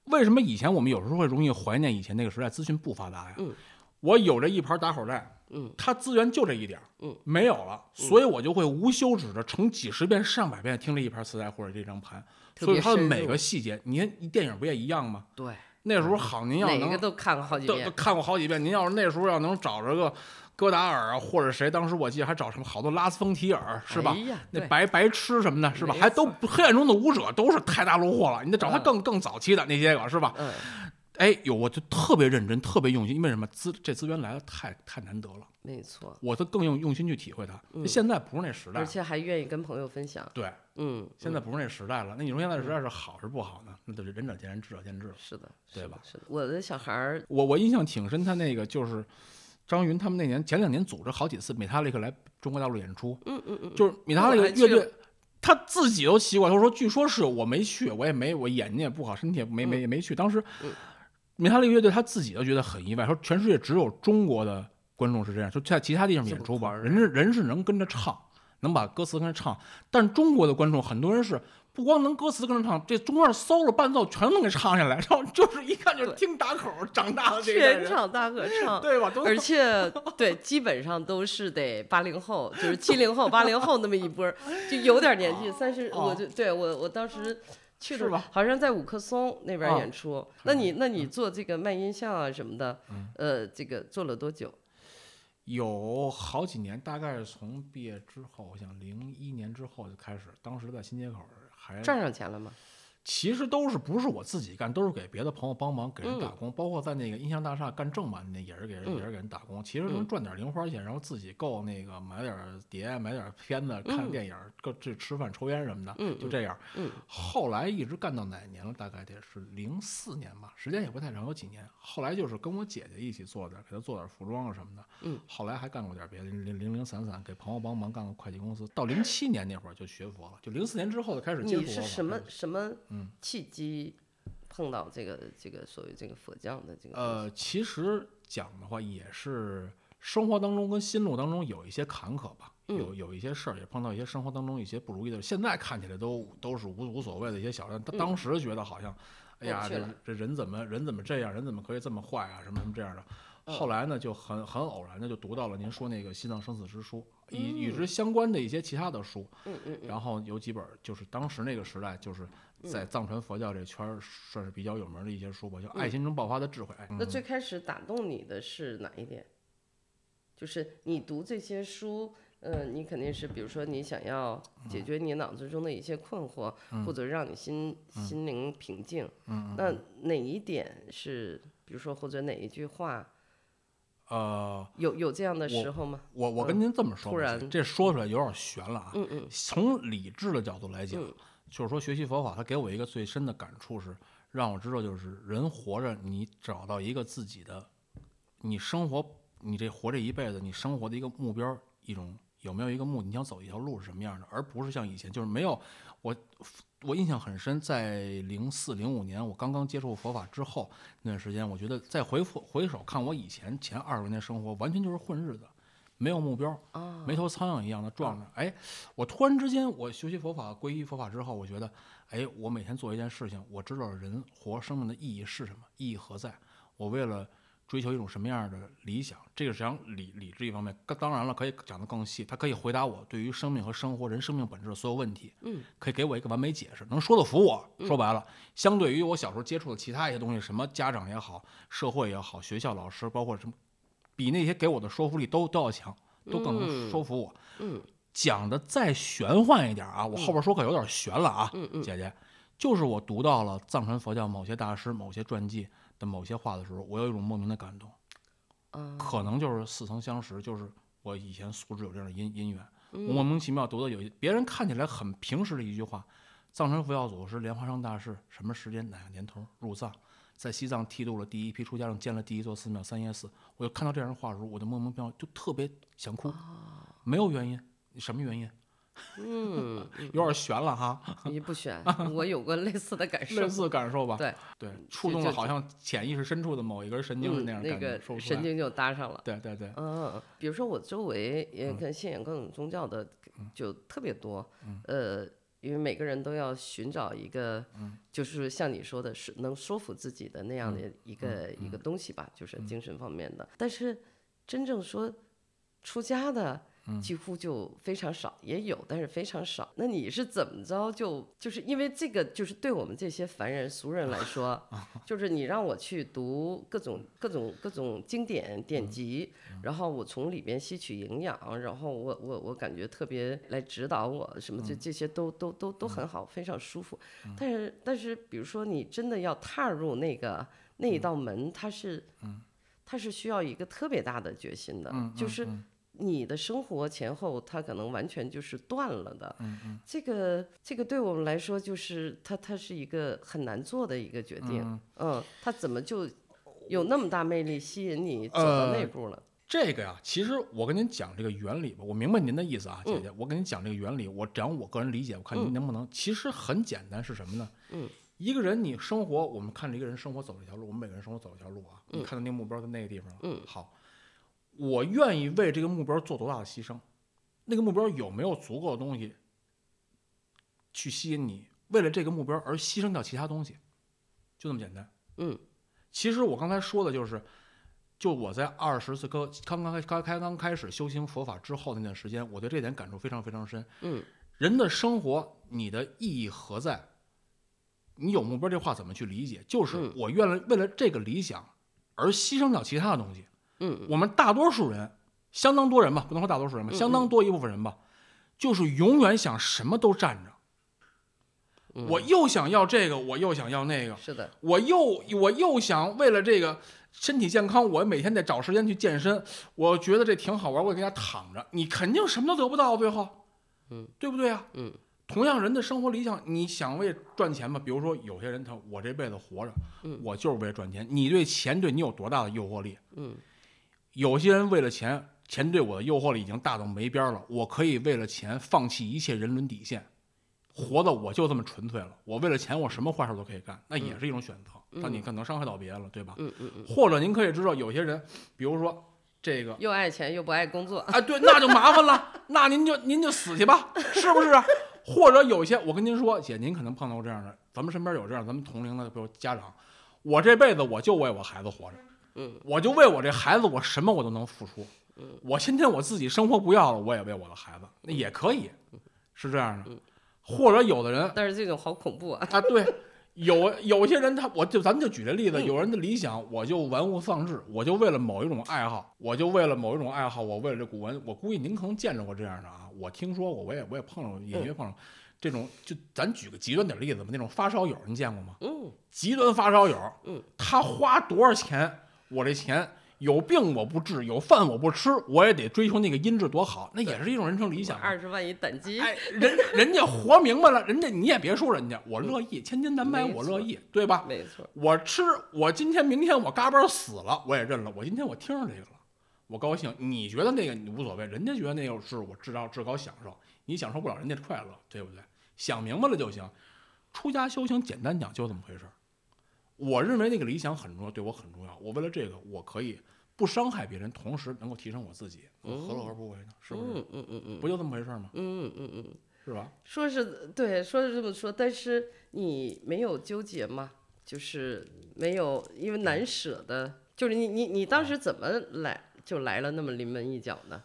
为什么以前我们有时候会容易怀念以前那个时代资讯不发达呀？嗯我有这一盘打火袋，嗯它资源就这一点儿，嗯没有了，所以我就会无休止的成几十遍、上百遍听这一盘磁带或者这张盘。所以它的每个细节，你看电影不也一样吗？对，那时候好，您要能都看过好几都。看过好几遍。您要是那时候要能找着个戈达尔啊，或者谁，当时我记得还找什么好多拉斯冯提尔是吧？哎，那白白痴什么的，是吧？还都黑暗中的舞者都是太大路货了，你得找他嗯更更早期的那些个是吧？嗯，哎呦，我就特别认真，特别用心，因为什么？资这资源来的太太难得了，没错，我都更用用心去体会它。嗯现在不是那时代而，且还愿意跟朋友分享。对，嗯，现在不是那时代了。那你说现在时代是好是不好呢？那就是仁者见仁，智者见智了。是的，对吧是的？是的，我的小孩儿，我我印象挺深，他那个就是张云他们那年前两年组织好几次米塔利克来中国大陆演出，嗯嗯嗯，就是米塔利克乐队，他自己都奇怪，他说：“据说是我没去，我也没，我眼睛也不好，身体也没没没去。当时嗯米塔利克乐队他自己都觉得很意外，说全世界只有中国的观众是这样，就在其他地方演出吧，人是人是能跟着唱，能把歌词跟着唱，但中国的观众很多人是。”不光能歌词跟着唱，这中间 solo 伴奏全能给唱下来，然后就是一看就是听打口长大的这个全，场大合唱。对吧？而且 对，基本上都是得八零后，就是七零后、八零后那么一波，就有点年纪。三十，哦我就对我我当时去的好像在五棵松那边啊演出。那你那你做这个卖音像啊什么的，嗯呃，这个做了多久？有好几年，大概是从毕业之后，我想零一年之后就开始，当时在新街口赚上钱了吗？其实都是不是我自己干，都是给别的朋友帮忙，给人打嗯工。包括在那个音像大厦干正版那也是给人、也是给人打工。其实能嗯赚点零花钱，然后自己够那个买点碟、买点片子、看嗯电影、够这吃饭、抽烟什么的，嗯就这样。嗯后来一直干到哪年了？大概得是零四年吧，时间也不太长，有几年。后来就是跟我姐姐一起做点，给她做点服装啊什么的。嗯，后来还干过点别的，零零散散给朋友帮忙干过会计公司。到零七年那会儿就学佛了，就零四年之后就开始接触你是佛法什么什么嗯契机碰到这个这个所谓这个佛教的这个？呃，其实讲的话也是生活当中跟心路当中有一些坎坷吧，嗯有有一些事儿，也碰到一些生活当中一些不如意的。现在看起来都都是无无所谓的一些小事，他当时觉得好像，哎呀，这这人怎么人怎么这样，人怎么可以这么坏啊，什么什么这样的。后来呢，就很很偶然的就读到了您说那个《西藏生死之书》，与与之相关的一些其他的书，嗯嗯嗯然后有几本就是当时那个时代就是在藏传佛教这圈儿算是比较有名的一些书吧，叫《爱心中爆发的智慧》。哎那最开始打动你的是哪一点？就是你读这些书，呃，你肯定是比如说你想要解决你脑子中的一些困惑，或者让你心心灵平静。嗯那哪一点是，比如说或者哪一句话，呃，有有这样的时候吗？我我跟您这么说吧，突然这说出来有点悬了啊。嗯嗯从理智的角度来讲，嗯就是说学习佛法，它给我一个最深的感触是，让我知道就是人活着，你找到一个自己的，你生活，你这活这一辈子，你生活的一个目标，一种有没有一个目，你想走一条路是什么样的，而不是像以前就是没有我。我印象很深，在零四零五年我刚刚接触佛法之后那段时间，我觉得再回复回首看我以前前二十年生活，完全就是混日子，没有目标，啊，没头苍蝇一样的撞着。哎，我突然之间，我学习佛法、皈依佛法之后，我觉得，哎，我每天做一件事情，我知道人活生命的意义是什么，意义何在。我为了追求一种什么样的理想，这个是讲理理智一方面。当当然了，可以讲得更细，它可以回答我对于生命和生活、人生命本质的所有问题。嗯，可以给我一个完美解释，能说得服我。说白了，相对于我小时候接触的其他一些东西，什么家长也好，社会也好，学校老师，包括什么，比那些给我的说服力都都要强，都更能嗯说服我。嗯。讲的再玄幻一点啊，我后边说可有点悬了啊，嗯嗯姐姐，就是我读到了藏传佛教某些大师、某些传记的某些话的时候，我有一种莫名的感动，啊，可能就是似曾相识，就是我以前素质有这样的因因缘，嗯。我莫名其妙读到有别人看起来很平实的一句话，藏传佛教祖师莲花生大士什么时间哪个年头入藏，在西藏剃度了第一批出家人，建了第一座寺庙三叶寺。我就看到这样的话的时候，我就莫名其妙就特别想哭，没有原因，什么原因？嗯，有点悬了哈，你不悬，我有过类似的感受类。似感受吧？对对，触动了好像潜意识深处的某一根神经那样的感觉，那个。神经就搭上了。对对对，嗯，比如说我周围也跟信仰各种宗教的就特别多，呃，因为每个人都要寻找一个，就是像你说的，是能说服自己的那样的一个一个东西吧，就是精神方面的。但是真正说出家的。几乎就非常少，也有，但是非常少。那你是怎么着就就是因为这个，就是对我们这些凡人俗人来说，就是你让我去读各种各种各种经典典籍，然后我从里边吸取营养，然后我我我感觉特别来指导我什么这这些都都都都很好，非常舒服。但是但是比如说你真的要踏入那个那一道门，它是它是需要一个特别大的决心的，就是。你的生活前后，它可能完全就是断了的。嗯这个这个对我们来说，就是它它是一个很难做的一个决定。嗯，它怎么就有那么大魅力吸引你走到那步了？这个呀，其实我跟您讲这个原理吧，我明白您的意思啊，嗯姐姐，我跟您讲这个原理，我讲我个人理解，我看您能不能。其实很简单，是什么呢？嗯，一个人你生活，我们看着一个人生活走这条路，我们每个人生活走一条路啊，你看到那个目标在那个地方，嗯，好，我愿意为这个目标做多大的牺牲？那个目标有没有足够的东西去吸引你？为了这个目标而牺牲掉其他东西，就这么简单。嗯其实我刚才说的就是，就我在二十岁刚刚刚开刚开刚开始修行佛法之后那段时间，我对这点感触非常非常深。嗯人的生活，你的意义何在？你有目标这话怎么去理解？就是嗯我愿了为了这个理想而牺牲掉其他的东西。嗯我们大多数人，相当多人吧，不能说大多数人吧，嗯相当多一部分人吧，就是永远想什么都占着。我又想要这个，我又想要那个，是的，我又我又想为了这个身体健康，我每天得找时间去健身，我觉得这挺好玩，我给家躺着，你肯定什么都得不到，最后，嗯，对不对啊？嗯，同样人的生活理想，你想为赚钱吗？比如说有些人他我这辈子活着，嗯我就是为了赚钱。你对钱对你有多大的诱惑力？嗯有些人为了钱，钱对我的诱惑力已经大到没边儿了。我可以为了钱放弃一切人伦底线，活的我就这么纯粹了。我为了钱，我什么坏事都可以干，那也是一种选择。但你可能伤害到别人了，对吧？嗯嗯嗯，或者您可以知道，有些人，比如说这个又爱钱又不爱工作，啊，对，那就麻烦了，那您就您就死去吧，是不是啊？或者有些，我跟您说，姐，您可能碰到过这样的，咱们身边有这样咱们同龄的，比如家长，我这辈子我就为我孩子活着，嗯，我就为我这孩子，我什么我都能付出，嗯，我今天我自己生活不要了，我也为我的孩子，那也可以，是这样的，嗯。或者有的人但是这种好恐怖啊！啊，对，有有些人他，我就咱们就举这例子，嗯。有人的理想，我就玩物丧志，我就为了某一种爱好，我就为了某一种爱好，我为了这古文，我估计您可能见着过这样的啊，我听说过，我也我也碰着过，隐约碰着过。这种，就咱举个极端点例子吧，那种发烧友，您见过吗？嗯。极端发烧友，嗯，他花多少钱，我这钱有病我不治，有饭我不吃，我也得追求那个音质多好，那也是一种人生理想啊。二十万一等级，哎，人人家活明白了，人家你也别说人家，我乐意，千金难买我乐意，对吧？没错，我吃，我今天明天我嘎巴死了，我也认了。我今天我听着这个了，我高兴。你觉得那个你无所谓，人家觉得那个是我至高至高享受，你享受不了人家的快乐，对不对？想明白了就行。出家修行，简单讲就这么回事儿。我认为那个理想很重要，对我很重要。我为了这个，我可以不伤害别人，同时能够提升我自己，我何乐而不为呢？是不是？嗯嗯嗯嗯不就这么回事吗？嗯嗯嗯嗯，是吧？说是对，说是这么说，但是你没有纠结吗？就是没有，因为难舍的，就是你你你当时怎么来就来了那么临门一脚呢？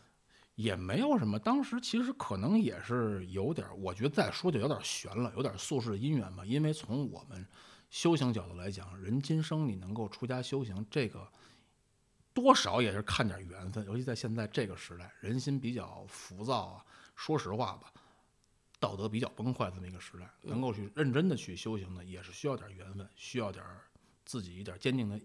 也没有什么，当时其实可能也是有点，我觉得再说就有点悬了，有点儿宿世姻缘吧。因为从我们修行角度来讲，人今生你能够出家修行，这个多少也是看点缘分。尤其在现在这个时代，人心比较浮躁啊，说实话吧，道德比较崩坏这么一个时代，能够去认真的去修行呢，也是需要点缘分，需要点自己一点坚定的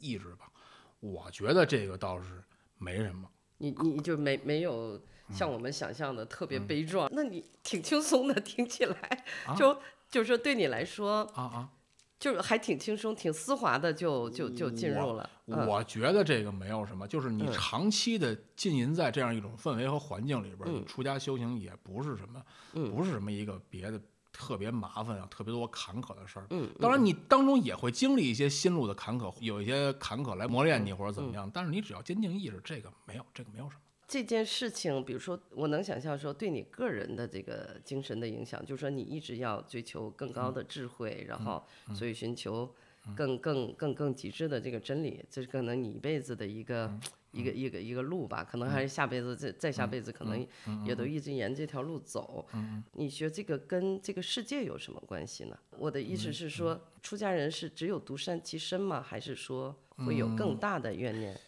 意志吧。我觉得这个倒是没什么。你你就没没有嗯像我们想象的特别悲壮，那你挺轻松的，听起来啊就就是对你来说，啊啊！就是还挺轻松、挺丝滑的就，就就进入了。嗯我觉得这个没有什么，就是你嗯长期的浸淫在这样一种氛围和环境里边儿，嗯你出家修行也不是什么，嗯不是什么一个别的特别麻烦啊、特别多坎坷的事儿。嗯，当然，你当中也会经历一些心路的坎坷，有一些坎坷来磨练你或者怎嗯么样。但是你只要坚定意志，这个没有，这个没有什么。这件事情，比如说，我能想象说对你个人的这个精神的影响，就是说你一直要追求更高的智慧，然后所以寻求更更更更极致的这个真理，这是可能你一辈子的一个一个一个一个路吧，可能还是下辈子再再下辈子可能也都一直沿这条路走。你学这个跟这个世界有什么关系呢？我的意思是说，出家人是只有独善其身吗？还是说会有更大的怨念？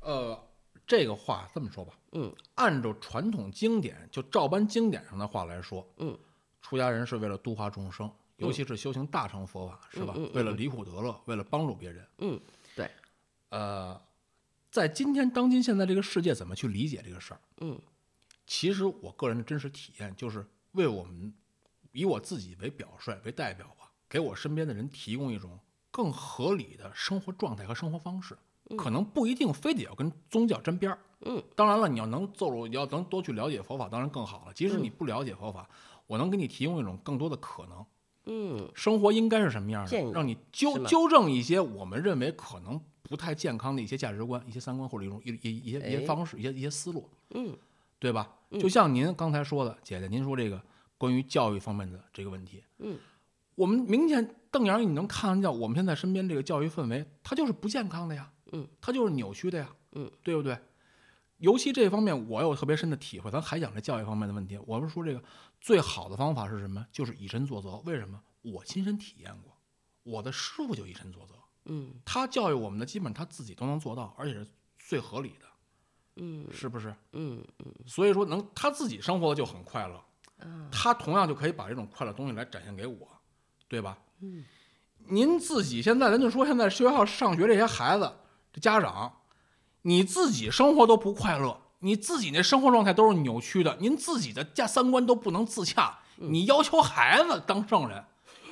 呃，这个话这么说吧，嗯，按照传统经典，就照搬经典上的话来说，嗯，出家人是为了度化众生，尤其是修行大乘佛法，是吧？为了离苦得乐，为了帮助别人。嗯，对，呃，在今天当今现在这个世界，怎么去理解这个事儿？嗯，其实我个人的真实体验就是为我们以我自己为表率为代表吧，给我身边的人提供一种更合理的生活状态和生活方式。可能不一定非得要跟宗教沾边儿。嗯，当然了，你要能走入，你要能多去了解佛法，当然更好了。即使你不了解佛法，我能给你提供一种更多的可能。嗯生活应该是什么样的，让你纠纠正一些我们认为可能不太健康的一些价值观、一些三观或者一种一一一些一些哎方式、一些一些思路，嗯对吧？嗯就像您刚才说的，姐姐，您说这个关于教育方面的这个问题，嗯，我们明显瞪眼儿你能看得见，我们现在身边这个教育氛围，它就是不健康的呀，嗯，它就是扭曲的呀，嗯，对不对？尤其这方面，我有特别深的体会。咱还讲这教育方面的问题，我们说这个最好的方法是什么？就是以身作则。为什么？我亲身体验过，我的师傅就以身作则，嗯他教育我们的基本他自己都能做到，而且是最合理的，嗯是不是？嗯嗯所以说能他自己生活的就很快乐，他同样就可以把这种快乐东西来展现给我，对吧？嗯，您自己现在咱就说现在学校上学这些孩子，这家长，你自己生活都不快乐，你自己那生活状态都是扭曲的，您自己的价三观都不能自洽，你要求孩子当圣人，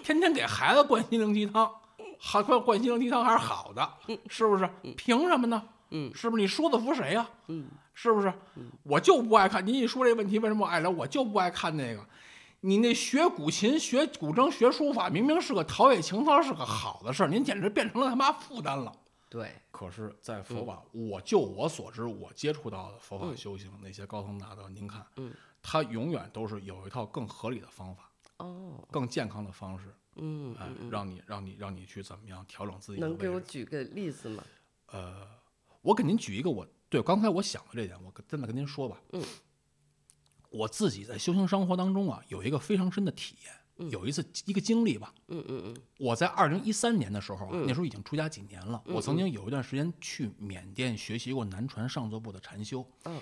天天给孩子灌心灵鸡汤，还灌灌心灵鸡汤还是好的，是不是？凭什么呢？嗯，是不是？你说的服谁呀？嗯，是不是？我就不爱看。您一说这问题，为什么我爱聊？我就不爱看那个。你那学古琴、学古筝、学书法，明明是个陶冶情操，是个好的事儿，您简直变成了他妈负担了。对，可是，在佛法，我就我所知，我接触到的佛法修行那些高僧大德，您看，嗯，他永远都是有一套更合理的方法，哦，更健康的方式，嗯，哎，让你让你让你去怎么样调整自己的能给我。举个例子吗？呃，我给您举一个我对刚才我想的这点，我跟真的跟您说吧，嗯，我自己在修行生活当中啊，有一个非常深的体验，有一次一个经历吧，嗯嗯嗯。我在二零一三年的时候啊，嗯。那时候已经出家几年了。我曾经有一段时间去缅甸学习过南传上座部的禅修。嗯。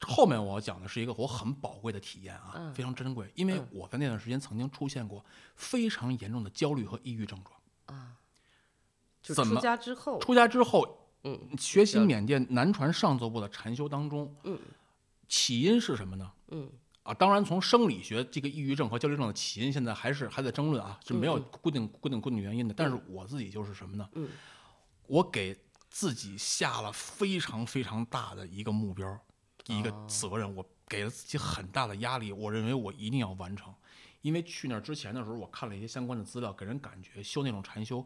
后面我要讲的是一个我很宝贵的体验啊，嗯。非常珍贵，因为我在那段时间曾经出现过非常严重的焦虑和抑郁症状。啊，就出家之后，出家之后，嗯。学习缅甸南传上座部的禅修当中，嗯。起因是什么呢？嗯啊，当然，从生理学，这个抑郁症和焦虑症的起因，现在还是还在争论啊，是没有固定固定固定原因的。但是我自己就是什么呢？嗯我给自己下了非常非常大的一个目标，一个哦责任，我给了自己很大的压力，我认为我一定要完成。因为去那儿之前的时候，我看了一些相关的资料，给人感觉修那种禅修，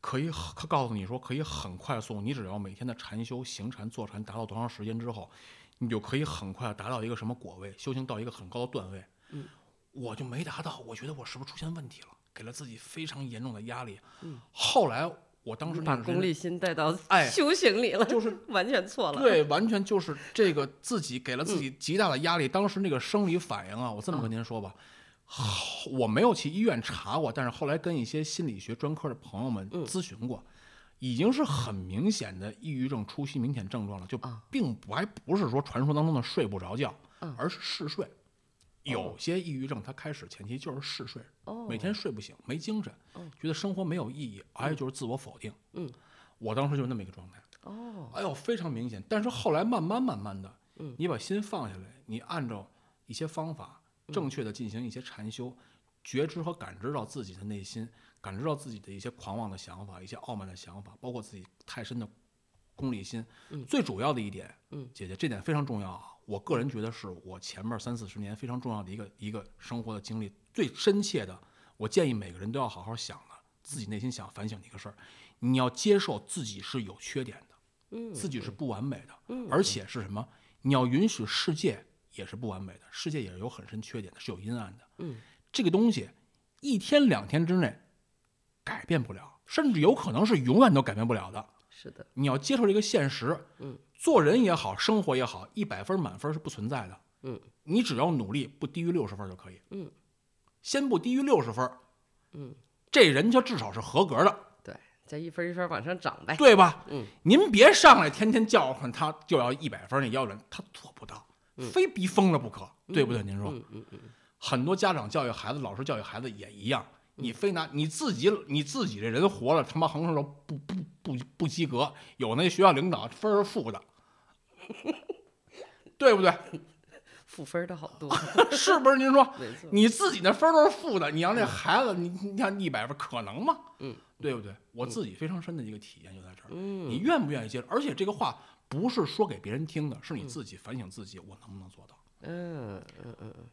可以很告诉你说可以很快速，你只要每天的禅修、行禅、坐禅达到多长时间之后，你就可以很快达到一个什么果位，修行到一个很高的段位。嗯，我就没达到，我觉得我是不是出现问题了？给了自己非常严重的压力。嗯，后来我当时把功利心带到哎修行里了，就是完全错了。，对，完全就是这个自己给了自己极大的压力。当时那个生理反应啊，我这么跟您说吧，我没有去医院查过，但是后来跟一些心理学专科的朋友们咨询过，已经是很明显的抑郁症初期明显症状了，就啊。并不还不是说传说当中的睡不着觉嗯，而是嗜睡。有些抑郁症，他开始前期就是嗜睡，哦，每天睡不醒，没精神哦，觉得生活没有意义，还有就是自我否定。嗯，我当时就是那么一个状态。哦，哎呦，非常明显。但是后来慢慢慢慢的，嗯。你把心放下来，你按照一些方法，正确的进行一些禅修，觉知和感知到自己的内心，感知到自己的一些狂妄的想法、一些傲慢的想法，包括自己太深的功利心。嗯最主要的一点，嗯姐姐这点非常重要啊。我个人觉得是我前面三四十年非常重要的一个一个生活的经历，最深切的。我建议每个人都要好好想的，自己内心想反省的一个事儿，你要接受自己是有缺点的。嗯，自己是不完美的，嗯而且是什么？你要允许世界也是不完美的，世界也是有很深缺点的，是有阴暗的。嗯，这个东西一天两天之内改变不了，甚至有可能是永远都改变不了的。是的，你要接受这个现实。嗯，做人也好，生活也好，一百分满分是不存在的。嗯，你只要努力不低于六十分就可以。嗯，先不低于六十分，嗯，这人就至少是合格的。对，再一分一分往上涨呗。对吧？嗯，您别上来天天叫唤他就要一百分儿那要人，他做不到，非逼疯了不可，对不对？您说，嗯嗯嗯，很多家长教育孩子，老师教育孩子也一样，嗯你非拿你自己你自己这人活了，他妈横竖都不不不不及格，有那学校领导分是负的，对不对？负分的好多，是不是？您说。你自己那分都是负的，你让这孩子你你看一百分可能吗？嗯，对不对？我自己非常深的一个体验就在这儿。嗯，你愿不愿意接受？而且这个话不是说给别人听的，是你自己反省自己，我能不能做到？嗯嗯嗯嗯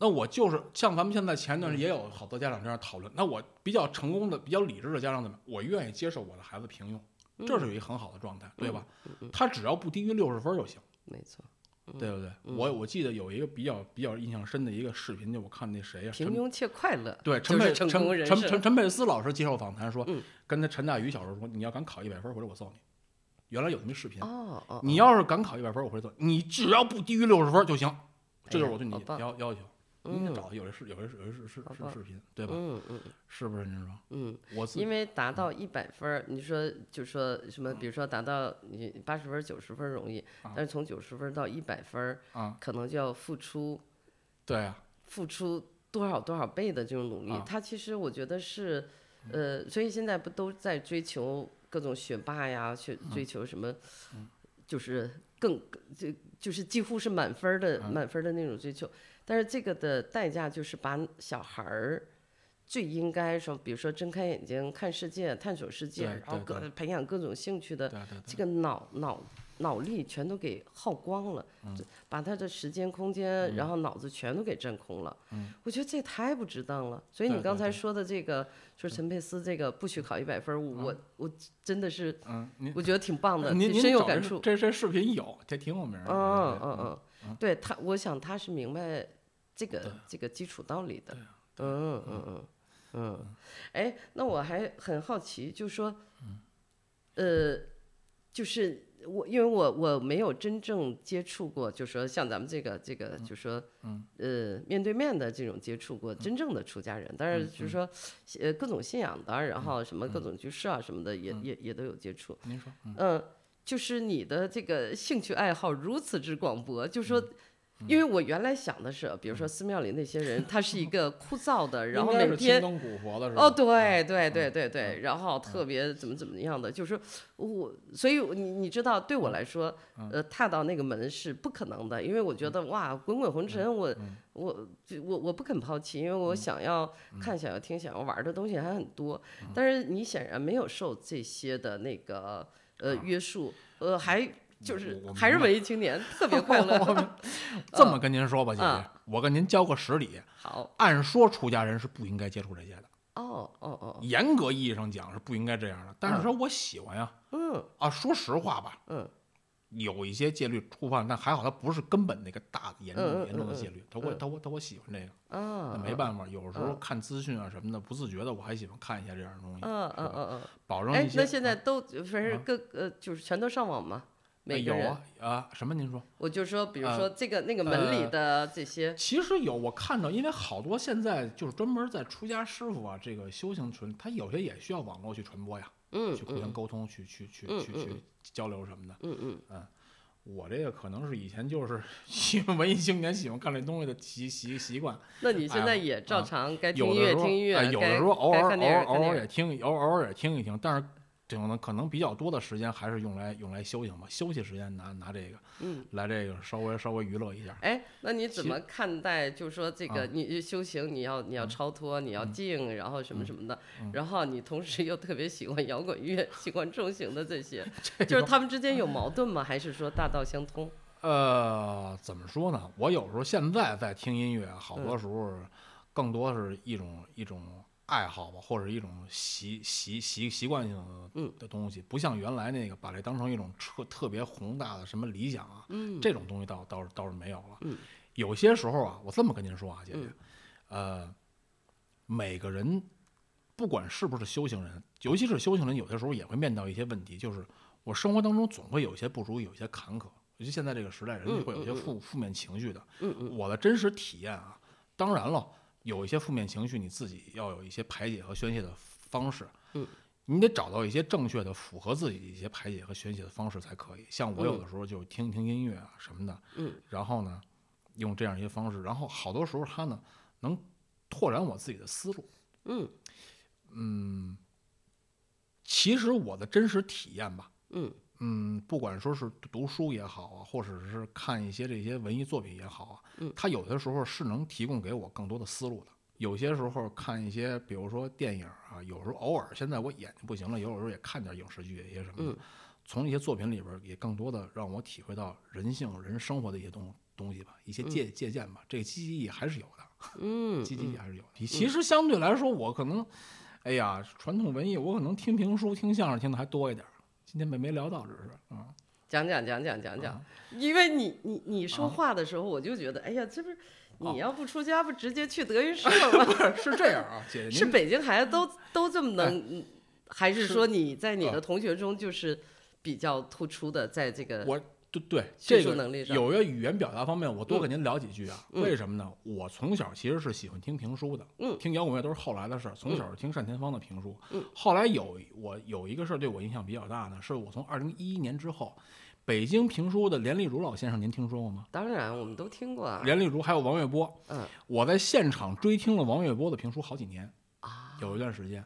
那我就是像咱们现在前一段时间也有好多家长这样讨论。那我比较成功的、比较理智的家长怎么？我愿意接受我的孩子平庸，这是有一个很好的状态，对吧？他只要不低于六十分就行，没错。对不对？我我记得有一个比较比较印象深的一个视频，就我看那谁呀、平庸且快乐，对，陈佩陈陈陈陈佩斯老师接受访谈说，嗯跟他陈大宇小时候说，你要敢考一百分，回来我揍你。原来有那么一视频，你要是敢考一百分，我回来揍你，只要不低于六十分就行。这就是我对你要要求。您得嗯找有这视有这有这视视好棒视视频，对吧？嗯嗯是不是？您说，嗯，我自因为达到一百分儿，你说就说什么，比如说达到你八十分儿、九十分儿容易，但是从九十分儿到一百分儿，啊，可能就要付出对啊，付出多少多少倍的这种努力。啊他其实我觉得是，呃，所以现在不都在追求各种学霸呀，去嗯追求什么，就是更就就是几乎是满分儿的、嗯满分儿的那种追求。但是这个的代价就是把小孩儿。最应该说，比如说睁开眼睛看世界、探索世界，然后各培养各种兴趣的这个脑脑脑力全都给耗光了，嗯把他的时间、空间，然后脑子全都给占空了。我觉得这太不值当了。所以你刚才说的这个，说陈佩斯这个不许考一百分儿，我我真的是嗯，我觉得挺棒的，深有感触。这这视频有，这挺有名儿的。嗯对嗯嗯，对他，我想他是明白这个这个基础道理的。嗯嗯嗯嗯，哎，那我还很好奇，就是说，呃，就是我，因为我我没有真正接触过，就是说像咱们这个这个，就是说，呃，面对面的这种接触过真正的出家人，当然就是说，呃，各种信仰的，然后什么各种居士啊什么的，也也也都有接触。您说，嗯。嗯，就是你的这个兴趣爱好如此之广博，就说，嗯因为我原来想的是，比如说寺庙里那些人，他是一个枯燥的，然后每天青灯古佛的是吧？哦，对对嗯对对对，然后特别怎么怎么样的，就是我，所以你你知道，对嗯我来说，呃，踏到那个门是不可能的，因为我觉得哇，滚滚红尘，我嗯。我我我不肯抛弃，因为我想要看、想要听、想要玩的东西还很多，嗯。但是你显然没有受这些的那个呃约束，呃，还就是还是文艺青年，特别快乐。这么跟您说吧，姐姐啊，我跟您交个实理。好，按说出家人是不应该接触这些的，哦哦哦，严格意义上讲是不应该这样的。但是说我喜欢呀，嗯啊，说实话吧，嗯，有一些戒律触犯，但还好它不是根本那个大的严重严重的嗯戒律，他我他我他我喜欢这个，啊，那没办法，有时候嗯看资讯啊什么的，不自觉的我还喜欢看一下这样的东西，嗯嗯嗯嗯。哎保证一，些。那现在啊都反正啊各呃，就是全都上网吗？每个人，有啊啊什么？您说？我就说，比如呃说这个那个门里的这些，其实有，我看到，因为好多现在就是专门在出家师傅啊，这个修行群，他有些也需要网络去传播呀，嗯去互相嗯沟通，去去去嗯嗯去去交流什么的。嗯嗯，我这个可能是以前就是 喜欢文艺青年，喜欢干这东西的习习习惯。那你现在哎也照啊常该听音乐听音乐，哎，有的时候偶尔偶尔偶。尔也听，偶偶尔也听一听，但是可能可能比较多的时间还是用来用来修行吧，休息时间拿拿这个嗯，来这个稍微稍微娱乐一下。哎，那你怎么看待？就是说这个啊你修行，你要你要嗯超脱，你要嗯静，然后什么嗯什么的嗯，然后你同时又特别喜欢摇滚乐，喜欢重型的这些，这就是他们之间有矛盾吗？还是说大道相通？呃，怎么说呢？我有时候现在在听音乐，好多时候更多是一种一种爱好吧，或者一种习习习习惯性嗯的的东西，不像原来那个把这当成一种特特别宏大的什么理想啊，嗯这种东西倒倒是倒是没有了。嗯有些时候啊，我这么跟您说啊，姐姐嗯，呃，每个人不管是不是修行人，尤其是修行人，有些时候也会面到一些问题，就是我生活当中总会有一些不如意，有些坎坷。尤其现在这个时代，人嗯就会有一些负负面情绪的。嗯嗯我的真实体验啊，当然了，有一些负面情绪，你自己要有一些排解和宣泄的方式。嗯，你得找到一些正确的、符合自己的一些排解和宣泄的方式才可以。像我有嗯的时候就听听音乐啊什么的，嗯然后呢，用这样一些方式，然后好多时候它呢能拓展我自己的思路。嗯嗯，其实我的真实体验吧，嗯嗯，不管说是读书也好啊，或者是看一些这些文艺作品也好啊，嗯它有的时候是能提供给我更多的思路的。有些时候看一些，比如说电影啊，有时候偶尔，现在我眼睛不行了，有时候也看点影视剧一些什么的，嗯从一些作品里边也更多的让我体会到人性、人生活的一些东东西吧，一些借借鉴吧，这个积极意义还是有的。嗯，积极意义还是有的。其实相对来说，我可能，哎呀，传统文艺我可能听评书、听相声听的还多一点儿。今天没没聊到，只是啊，讲讲讲讲讲讲啊，因为你你你说啊话的时候，我就觉得，哎呀，这不是哦你要不出家，不直接去德云 社吗？是这样啊，姐姐，是北京孩子都都这么能，嗯还是是说你在你啊的同学中就是比较突出的，在这个我对对，这个能力上有个语言表达方面，我多跟您聊几句啊。嗯为什么呢？我从小其实是喜欢听评书的，嗯听摇滚乐都是后来的事儿。从小是听单田芳的评书，嗯后来有我有一个事儿对我影响比较大呢，是我从二零一一年之后，北京评书的连丽如老先生，您听说过吗？当然我们都听过啊。连丽如还有王月波，嗯我在现场追听了王月波的评书好几年，啊，有一段时间，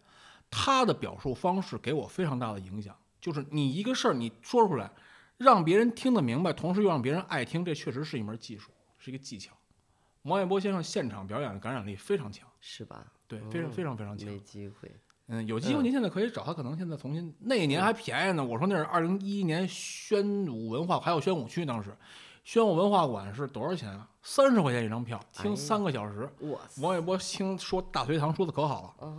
他的表述方式给我非常大的影响。就是你一个事儿你说出来，让别人听得明白，同时又让别人爱听，这确实是一门技术，是一个技巧。王月波先生现场表演的感染力非常强，是吧？对，非常嗯非常非常强没。机会。嗯，有机会嗯您现在可以找他，可能现在重新那一年还便宜呢。我说那是二零一一年宣武文化还有宣武区当时，宣武文化馆是多少钱啊？三十块钱一张票，听三个小时。哇！王一波听说大隋唐说的可好了。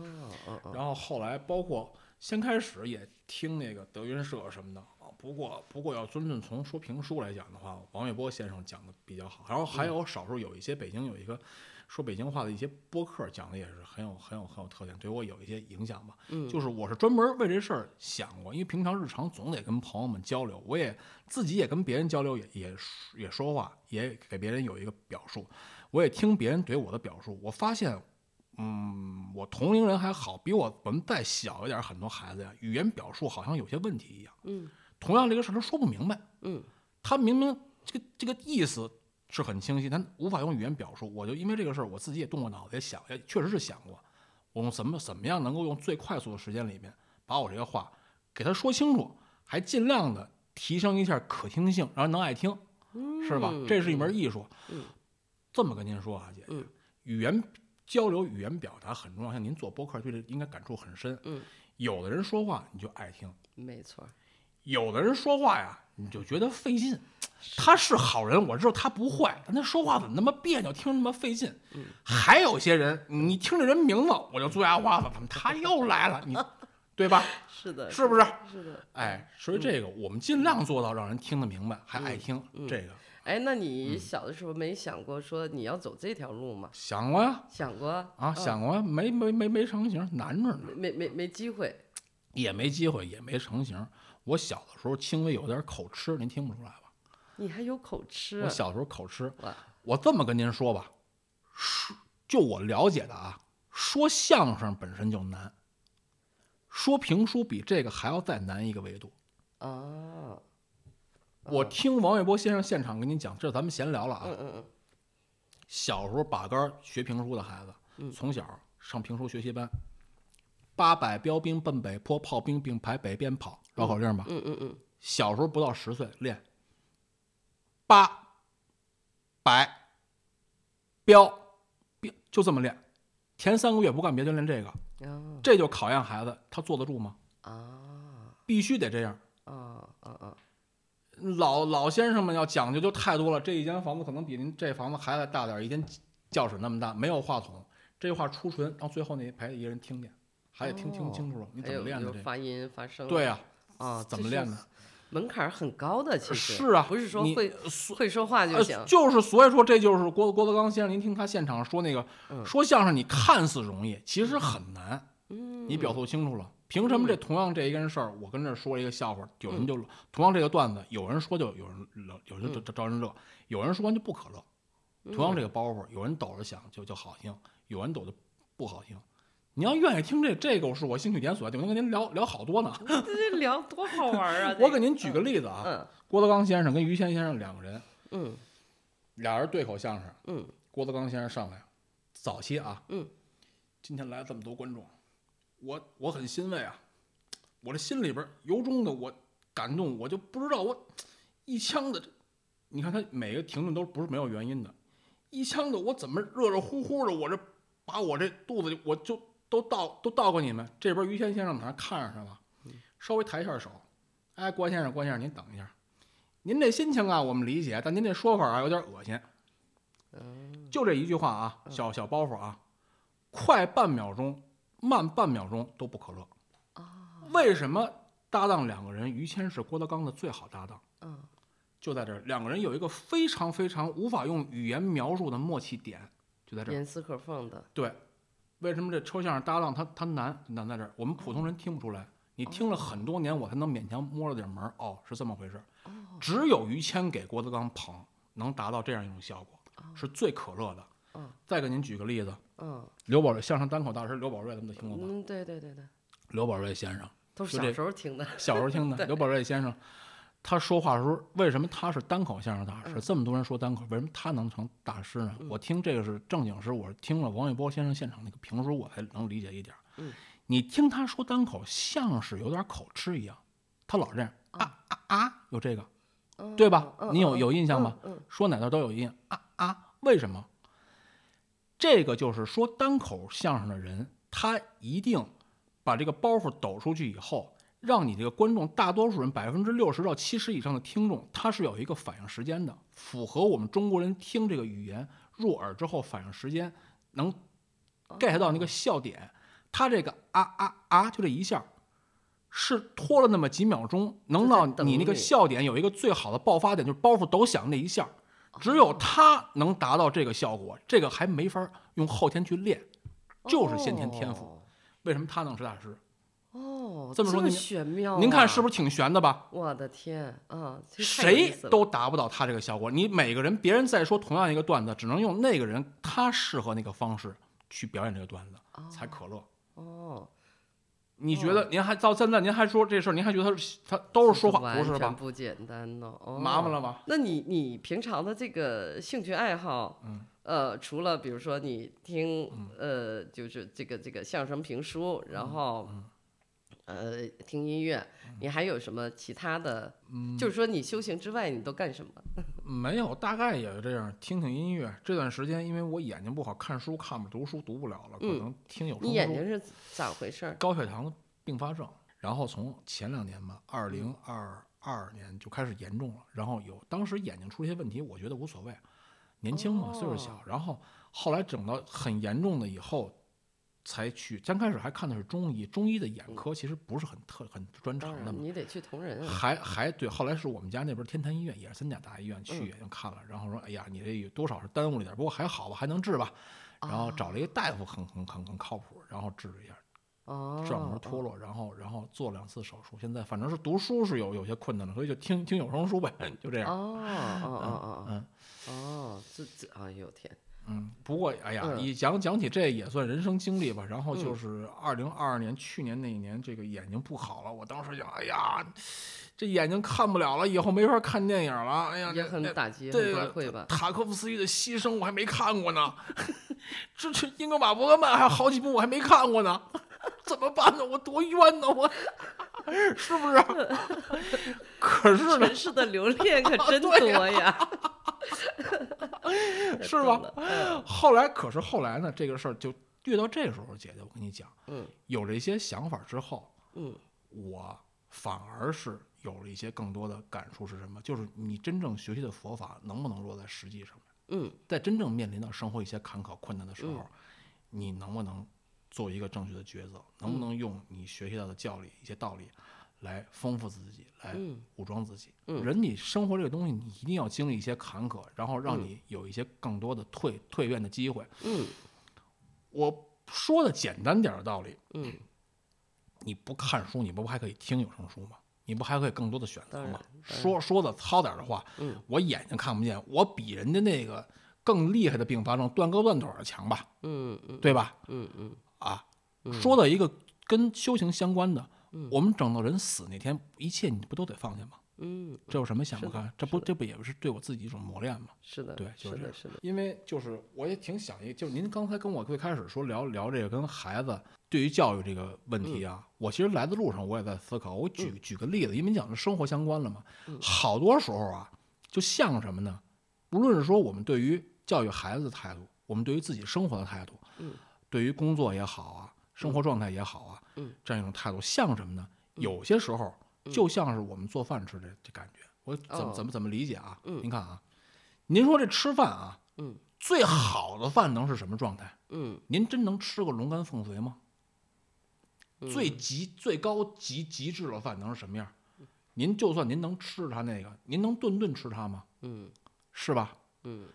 然后后来包括先开始也听那个德云社什么的啊，不过不过要真正从说评书来讲的话，王月波先生讲的比较好。然后还有少数有一些北京有一个说北京话的一些播客讲的也是很有很有很有特点，对我有一些影响吧。嗯，就是我是专门为这事儿想过，因为平常日常总得跟朋友们交流，我也自己也跟别人交流，也也也说话，也给别人有一个表述，我也听别人对我的表述，我发现，嗯，我同龄人还好，比我我们再小一点很多孩子呀，语言表述好像有些问题一样。嗯同样这个事儿他说不明白，嗯他明明这个这个意思是很清晰，但无法用语言表述。我就因为这个事儿，我自己也动过脑子，也想，也确实是想过，我用怎么怎么样能够用最快速的时间里面把我这个话给他说清楚，还尽量的提升一下可听性，让人能爱听，是吧？这是一门艺术。嗯这么跟您说啊，姐姐，嗯语言交流、语言表达很重要。像您做播客，对这应该感触很深。嗯，有的人说话你就爱听，没错儿。有的人说话呀，你就觉得费劲。他是好人，我知道他不坏，但他说话怎么那么别扭，听着那么费劲。嗯还有些人，你听着人名字，我就呲牙花子，怎么他又来了？你，对吧？是的，是不是？是的。哎，所以这个我们尽量做到让人听得明白，还爱听。嗯这个哎，那你小的时候没想过说你要走这条路吗？想过呀，想过啊啊，想过呀，没没没没成型，难着呢，没没没机会。也没机会，也没成型。我小的时候轻微有点口吃，您听不出来吧？你还有口吃啊？我小时候口吃，我这么跟您说吧，说就我了解的啊，说相声本身就难，说评书比这个还要再难一个维度。啊，我听王玥波先生现场跟您讲，这咱们闲聊了啊。嗯嗯嗯小时候把杆学评书的孩子，嗯从小上评书学习班，八百标兵奔北坡，炮兵并排北边跑，绕口令吧。嗯嗯嗯，小时候不到十岁练八百标标，就这么练，前三个月不干别的，练这个，啊这就考验孩子他坐得住吗？啊必须得这样。啊啊啊！老老先生们要讲究就太多了，这一间房子可能比您这房子还得大点儿，一间教室那么大，没有话筒，这句话出唇，让最后那排一个人听见，还得听听哦清楚了，你怎么练的发音发声。对呀、啊，这是怎么练的？门槛很高的，其实是啊不是说你会会说话就呃行。就是所以说，这就是郭郭德纲先生，您听他现场说那个、嗯说相声，你看似容易，其实很难。嗯，你表述清楚了，凭什么这同样这一件事儿，我跟这儿说一个笑话，有人就、同样这个段子，有人说就有人乐，有人就就招人乐，有人说完就不可乐。同样这个包袱，有人抖着想就就好听，有人抖的不好听。你要愿意听这这个是我兴趣点所在，我能跟您聊聊好多呢。这聊多好玩啊！我给您举个例子啊，嗯郭德纲先生跟于谦先生两个人，嗯俩人对口相声。嗯郭德纲先生上来，早期啊，嗯，今天来这么多观众，我我很欣慰啊，我这心里边由衷的我感动，我就不知道我一腔的，你看他每个停顿都不是没有原因的，一腔的我怎么热热乎乎的，我这把我这肚子里我就都到都到过你们，这边于谦先生在那看着是吧？稍微抬一下手，哎，关先生，关先生，您等一下，您这心情啊我们理解，但您这说法啊有点恶心。就这一句话啊，小小包袱啊，快半秒钟，慢半秒钟都不可乐。为什么搭档两个人，于谦是郭德纲的最好搭档？嗯就在这儿，两个人有一个非常非常无法用语言描述的默契点，就在这儿。严丝合缝的。对，为什么这抽相声搭档他他难难在这儿？我们普通人听不出来，你听了很多年，我才能勉强摸了点门儿。哦，是这么回事儿。只有于谦给郭德纲捧，能达到这样一种效果，是最可乐的。嗯再给您举个例子，嗯刘宝瑞相声单口大师刘宝瑞，咱们都听过吧？嗯，对对对对，刘宝瑞先生，都是小时候听的。小时候听的刘宝瑞先生，他说话的时候，为什么他是单口相声大师？这么多人说单口，为什么他能成大师呢？我听这个是正经是，我是听了王一波先生现场那个评书，我才能理解一点。嗯你听他说单口，像是有点口吃一样，他老这样啊啊啊，有这个，对吧？你有有印象吗？嗯说哪段都有印象啊啊，为什么？这个就是说单口相声的人，他一定把这个包袱抖出去以后，让你这个观众大多数人百分之六十到七十以上的听众，他是有一个反应时间的，符合我们中国人听这个语言入耳之后反应时间能 get 到那个笑点。他这个啊啊啊，就这一下，是拖了那么几秒钟，能让你那个笑点有一个最好的爆发点，就是包袱抖响那一下。只有他能达到这个效果，这个还没法用后天去练，就是先天天赋。为什么他能是大师？哦，这么说您玄妙、啊，您看是不是挺悬的吧？我的天啊，谁都达不到他这个效果。你每个人，别人再说同样一个段子，只能用那个人他适合那个方式去表演这个段子，才可乐。哦，你觉得您还到现在您还说这事儿，您还觉得他他都是说话，不是吧？全不简单呢、哦，麻烦了吧？那你你平常的这个兴趣爱好，嗯，呃，除了比如说你听，呃，就是这个这个相声评书，嗯然后，呃，听音乐，你还有什么其他的？嗯就是说你修行之外，你都干什么？没有，大概也是这样，听听音乐。这段时间因为我眼睛不好，看书看不，读书读不了了，可嗯能听有声你眼睛是咋回事儿？高血糖并发症，然后从前两年吧，二零二二年就开始严重了，然后有当时眼睛出了一些问题，我觉得无所谓，年轻嘛，岁数小，然后后来整到很严重的以后。才去，刚开始还看的是中医，中医的眼科其实不是很特很专，长的嘛，你得去同仁啊。还还对，后来是我们家那边天坛医院，也是三甲大医院去嗯眼睛看了，然后说，哎呀，你这有多少是耽误了点，不过还好吧，还能治吧。然后找了一个大夫很很很很靠谱，然后治了一下，哦，视网膜脱落，然后然后做两次手术。现在反正是读书是有有些困难了，所以就听听有声书呗，就这样。哦哦哦哦哦哦，这这，哎呦天，嗯，不过哎呀，嗯一讲讲起这也算人生经历吧。然后就是二零二二年，去年那一年，这个眼睛不好了，我当时想，哎呀，这眼睛看不了了，以后没法看电影了。哎呀，也很打击，这很崩溃吧？个塔科夫斯基的牺牲我还没看过呢，这这英格玛伯格曼还有好几部我还没看过呢，怎么办呢？我多冤呢，我 是不是？可是呢城，市的留恋可 真多呀，是吧？嗯后来可是后来呢，这个事儿就越到这时候，姐姐，我跟你讲，嗯有了一些想法之后，嗯我反而是有了一些更多的感触是什么？就是你真正学习的佛法能不能落在实际上面？嗯在真正面临到生活一些坎坷困难的时候，你能不能做一个正确的抉择？能不能用你学习到的教理、一些道理来丰富自己，来嗯武装自己？嗯人你生活这个东西，你一定要经历一些坎坷，然后让嗯你有一些更多的蜕蜕变的机会。嗯我说的简单点的道理，嗯，你不看书，你不还可以听有声书吗？你不还可以更多的选择吗？说说的糙点的话，嗯我眼睛看不见，我比人家那个更厉害的并发症断胳膊断腿儿的强吧，嗯嗯对吧？嗯嗯啊，嗯说到一个跟修行相关的，嗯我们整到人死那天，一切你不都得放下吗？嗯，这有什么想不开？这不这不也是对我自己一种磨练吗？是的，对就是是的，是的，因为就是我也挺想一，就是您刚才跟我最开始说聊聊这个跟孩子对于教育这个问题啊，我其实来的路上我也在思考。我举举个例子，因为你讲的生活相关了嘛，好多时候啊，就像什么呢？无论是说我们对于教育孩子的态度，我们对于自己生活的态度，嗯，对于工作也好啊，生活状态也好啊，嗯，这样一种态度，像什么呢？有些时候就像是我们做饭吃的这感觉。我怎么哦怎么怎么理解啊？嗯您看啊，您说这吃饭啊，嗯最好的饭能是什么状态？嗯您真能吃个龙肝凤髓吗？嗯最极最高极极致的饭能是什么样？您就算您能吃它那个，您能顿顿吃它吗？嗯是吧？嗯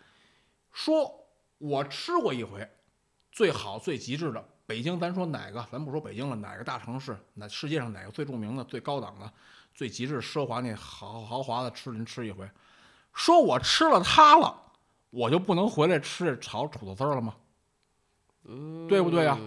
说我吃过一回，最好最极致的北京，咱说哪个？咱不说北京了，哪个大城市？那世界上哪个最著名的、最高档的、最极致奢华那豪豪华的吃您吃一回？说我吃了它了，我就不能回来吃炒土豆丝了吗？嗯，对不对呀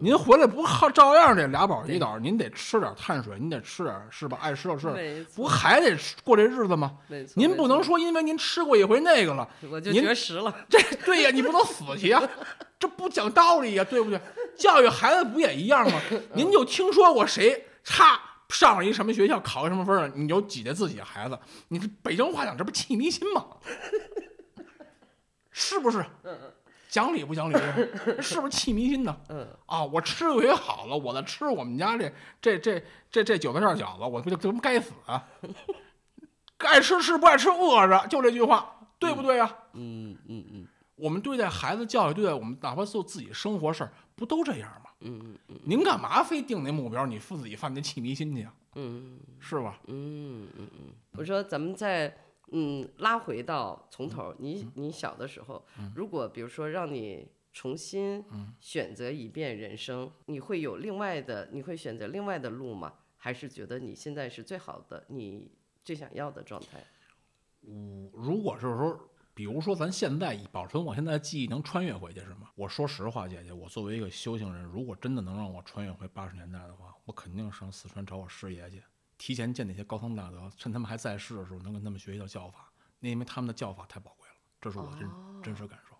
您回来不好照样得俩宝一倒，您得吃点碳水，您得吃点是吧？爱吃就吃，不还得过这日子吗？没错，您，不能说因为您吃过一回那个了，我就您绝食了。这对呀，你不能死去呀，这不讲道理呀，对不对？教育孩子不也一样吗？您就听说过谁差上了一什么学校，考个什么分你就挤兑自己的孩子？你这北京话讲，这不气迷心吗？是不是？嗯嗯讲理不讲理？是不是气迷心呢？嗯，啊，我吃一回好了，我再吃我们家这这这这这韭菜馅饺子，我不就这不该死啊？爱吃吃，不爱吃饿着，就这句话，对不对呀、嗯嗯嗯我们对待孩子教育，对待我们哪怕做自己生活事儿，不都这样吗？嗯嗯您干嘛非定那目标？你父自己犯那气迷心去啊？嗯是吧？嗯嗯嗯，我说咱们再嗯拉回到从头，你你小的时候，如果比如说让你重新选择一遍人生，你会有另外的，你会选择另外的路吗？还是觉得你现在是最好的，你最想要的状态？嗯如果是说，比如说咱现在保存我现在的记忆能穿越回去是吗？我说实话，姐姐，我作为一个修行人，如果真的能让我穿越回八十年代的话，我肯定上四川找我师爷去，提前见那些高僧大德，趁他们还在世的时候，能跟他们学一道教法，那因为他们的教法太宝贵了，这是我真、真实感受。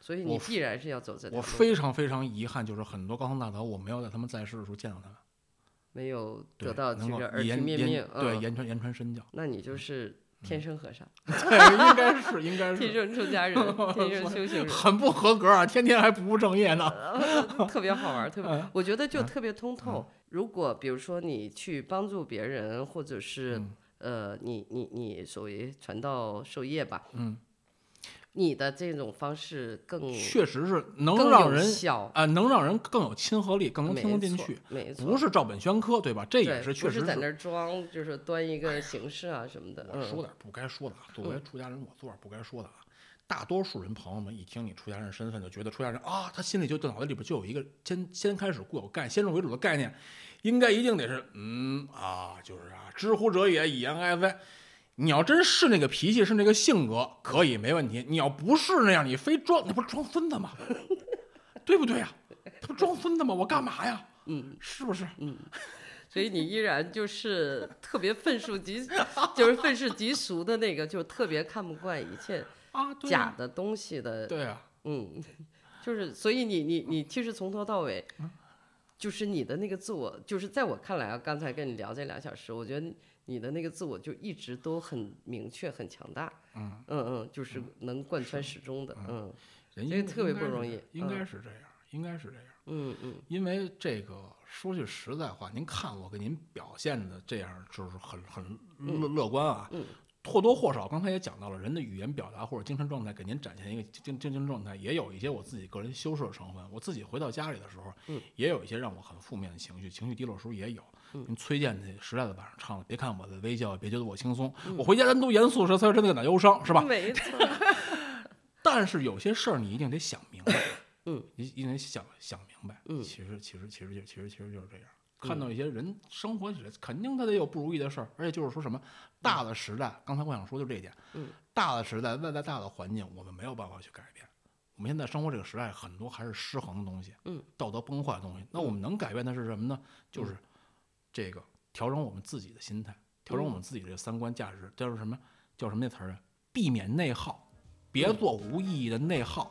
所以你必然是要走这条我，非常非常遗憾，就是很多高僧大德，我没有在他们在世的时候见到他们，没有得到这个耳提言言面命，对嗯言传言传身教，那你就是天生和尚，对，应该是应该是天，生出家人，天生修行人。很不合格啊，天天还不务正业呢。特别好玩儿，特别，嗯我觉得就特别通透。如果比如说你去帮助别人，或者是、嗯呃，你你你所谓传道授业吧，嗯，你的这种方式更确实是能让人效，啊、能让人更有亲和力，更能没听得进去，没错，不是照本宣科，对吧？这也是确实不是在那儿装，就是端一个形式啊什么的。我说嗯，点不该说的啊，作为出家人，我做点不该说的啊。大多数人朋友们一听你出家人身份，就觉得出家人啊，他心里就脑子里边就有一个先先开始固有概先入为主的概念，应该一定得是嗯啊，就是啊，知乎者也，以言哀哉。你要真是那个脾气，是那个性格，可以没问题。你要不是那样，你非装，那不是装孙子吗？对不对呀、他不装孙子吗？我干嘛呀？嗯，是不是？嗯所以你依然就是特别愤世嫉，就是愤世嫉俗的那个，就特别看不惯一切啊，对、假的东西的对呀、嗯，就是所以你你你其实从头到尾，就是你的那个自我，就是在我看来啊，刚才跟你聊这两小时，我觉得你的那个自我就一直都很明确、很强大。嗯嗯嗯，就是能贯穿始终的。嗯人特别不容易应该嗯是这样，应该是这样。嗯嗯因为这个说句实在话，您看我给您表现的这样，就是很很乐乐观啊。嗯或多或少，刚才也讲到了，人的语言表达或者精神状态，给您展现一个精精神状态，也有一些我自己个人修饰的成分。我自己回到家里的时候，嗯也有一些让我很负面的情绪，情绪低落的时候也有。您崔健那时代的晚上唱的，别看我的微笑，别觉得我轻松，我回家人都严肃时，才真的感到忧伤，是吧？没错。但是有些事儿你一定得想明白，嗯，你一定得想想明白，嗯其实其实其实就其实其实就是这样。看到一些人生活起来，肯定他得有不如意的事儿，而且就是说什么大的时代，刚才我想说就这一点，嗯，大的时代，外在大的环境，我们没有办法去改变。我们现在生活这个时代，很多还是失衡的东西，嗯，道德崩坏的东西。那我们能改变的是什么呢？就是这个调整我们自己的心态，调整我们自己这个三观价值，叫什么？叫什么那词儿啊？避免内耗，别做无意义的内耗。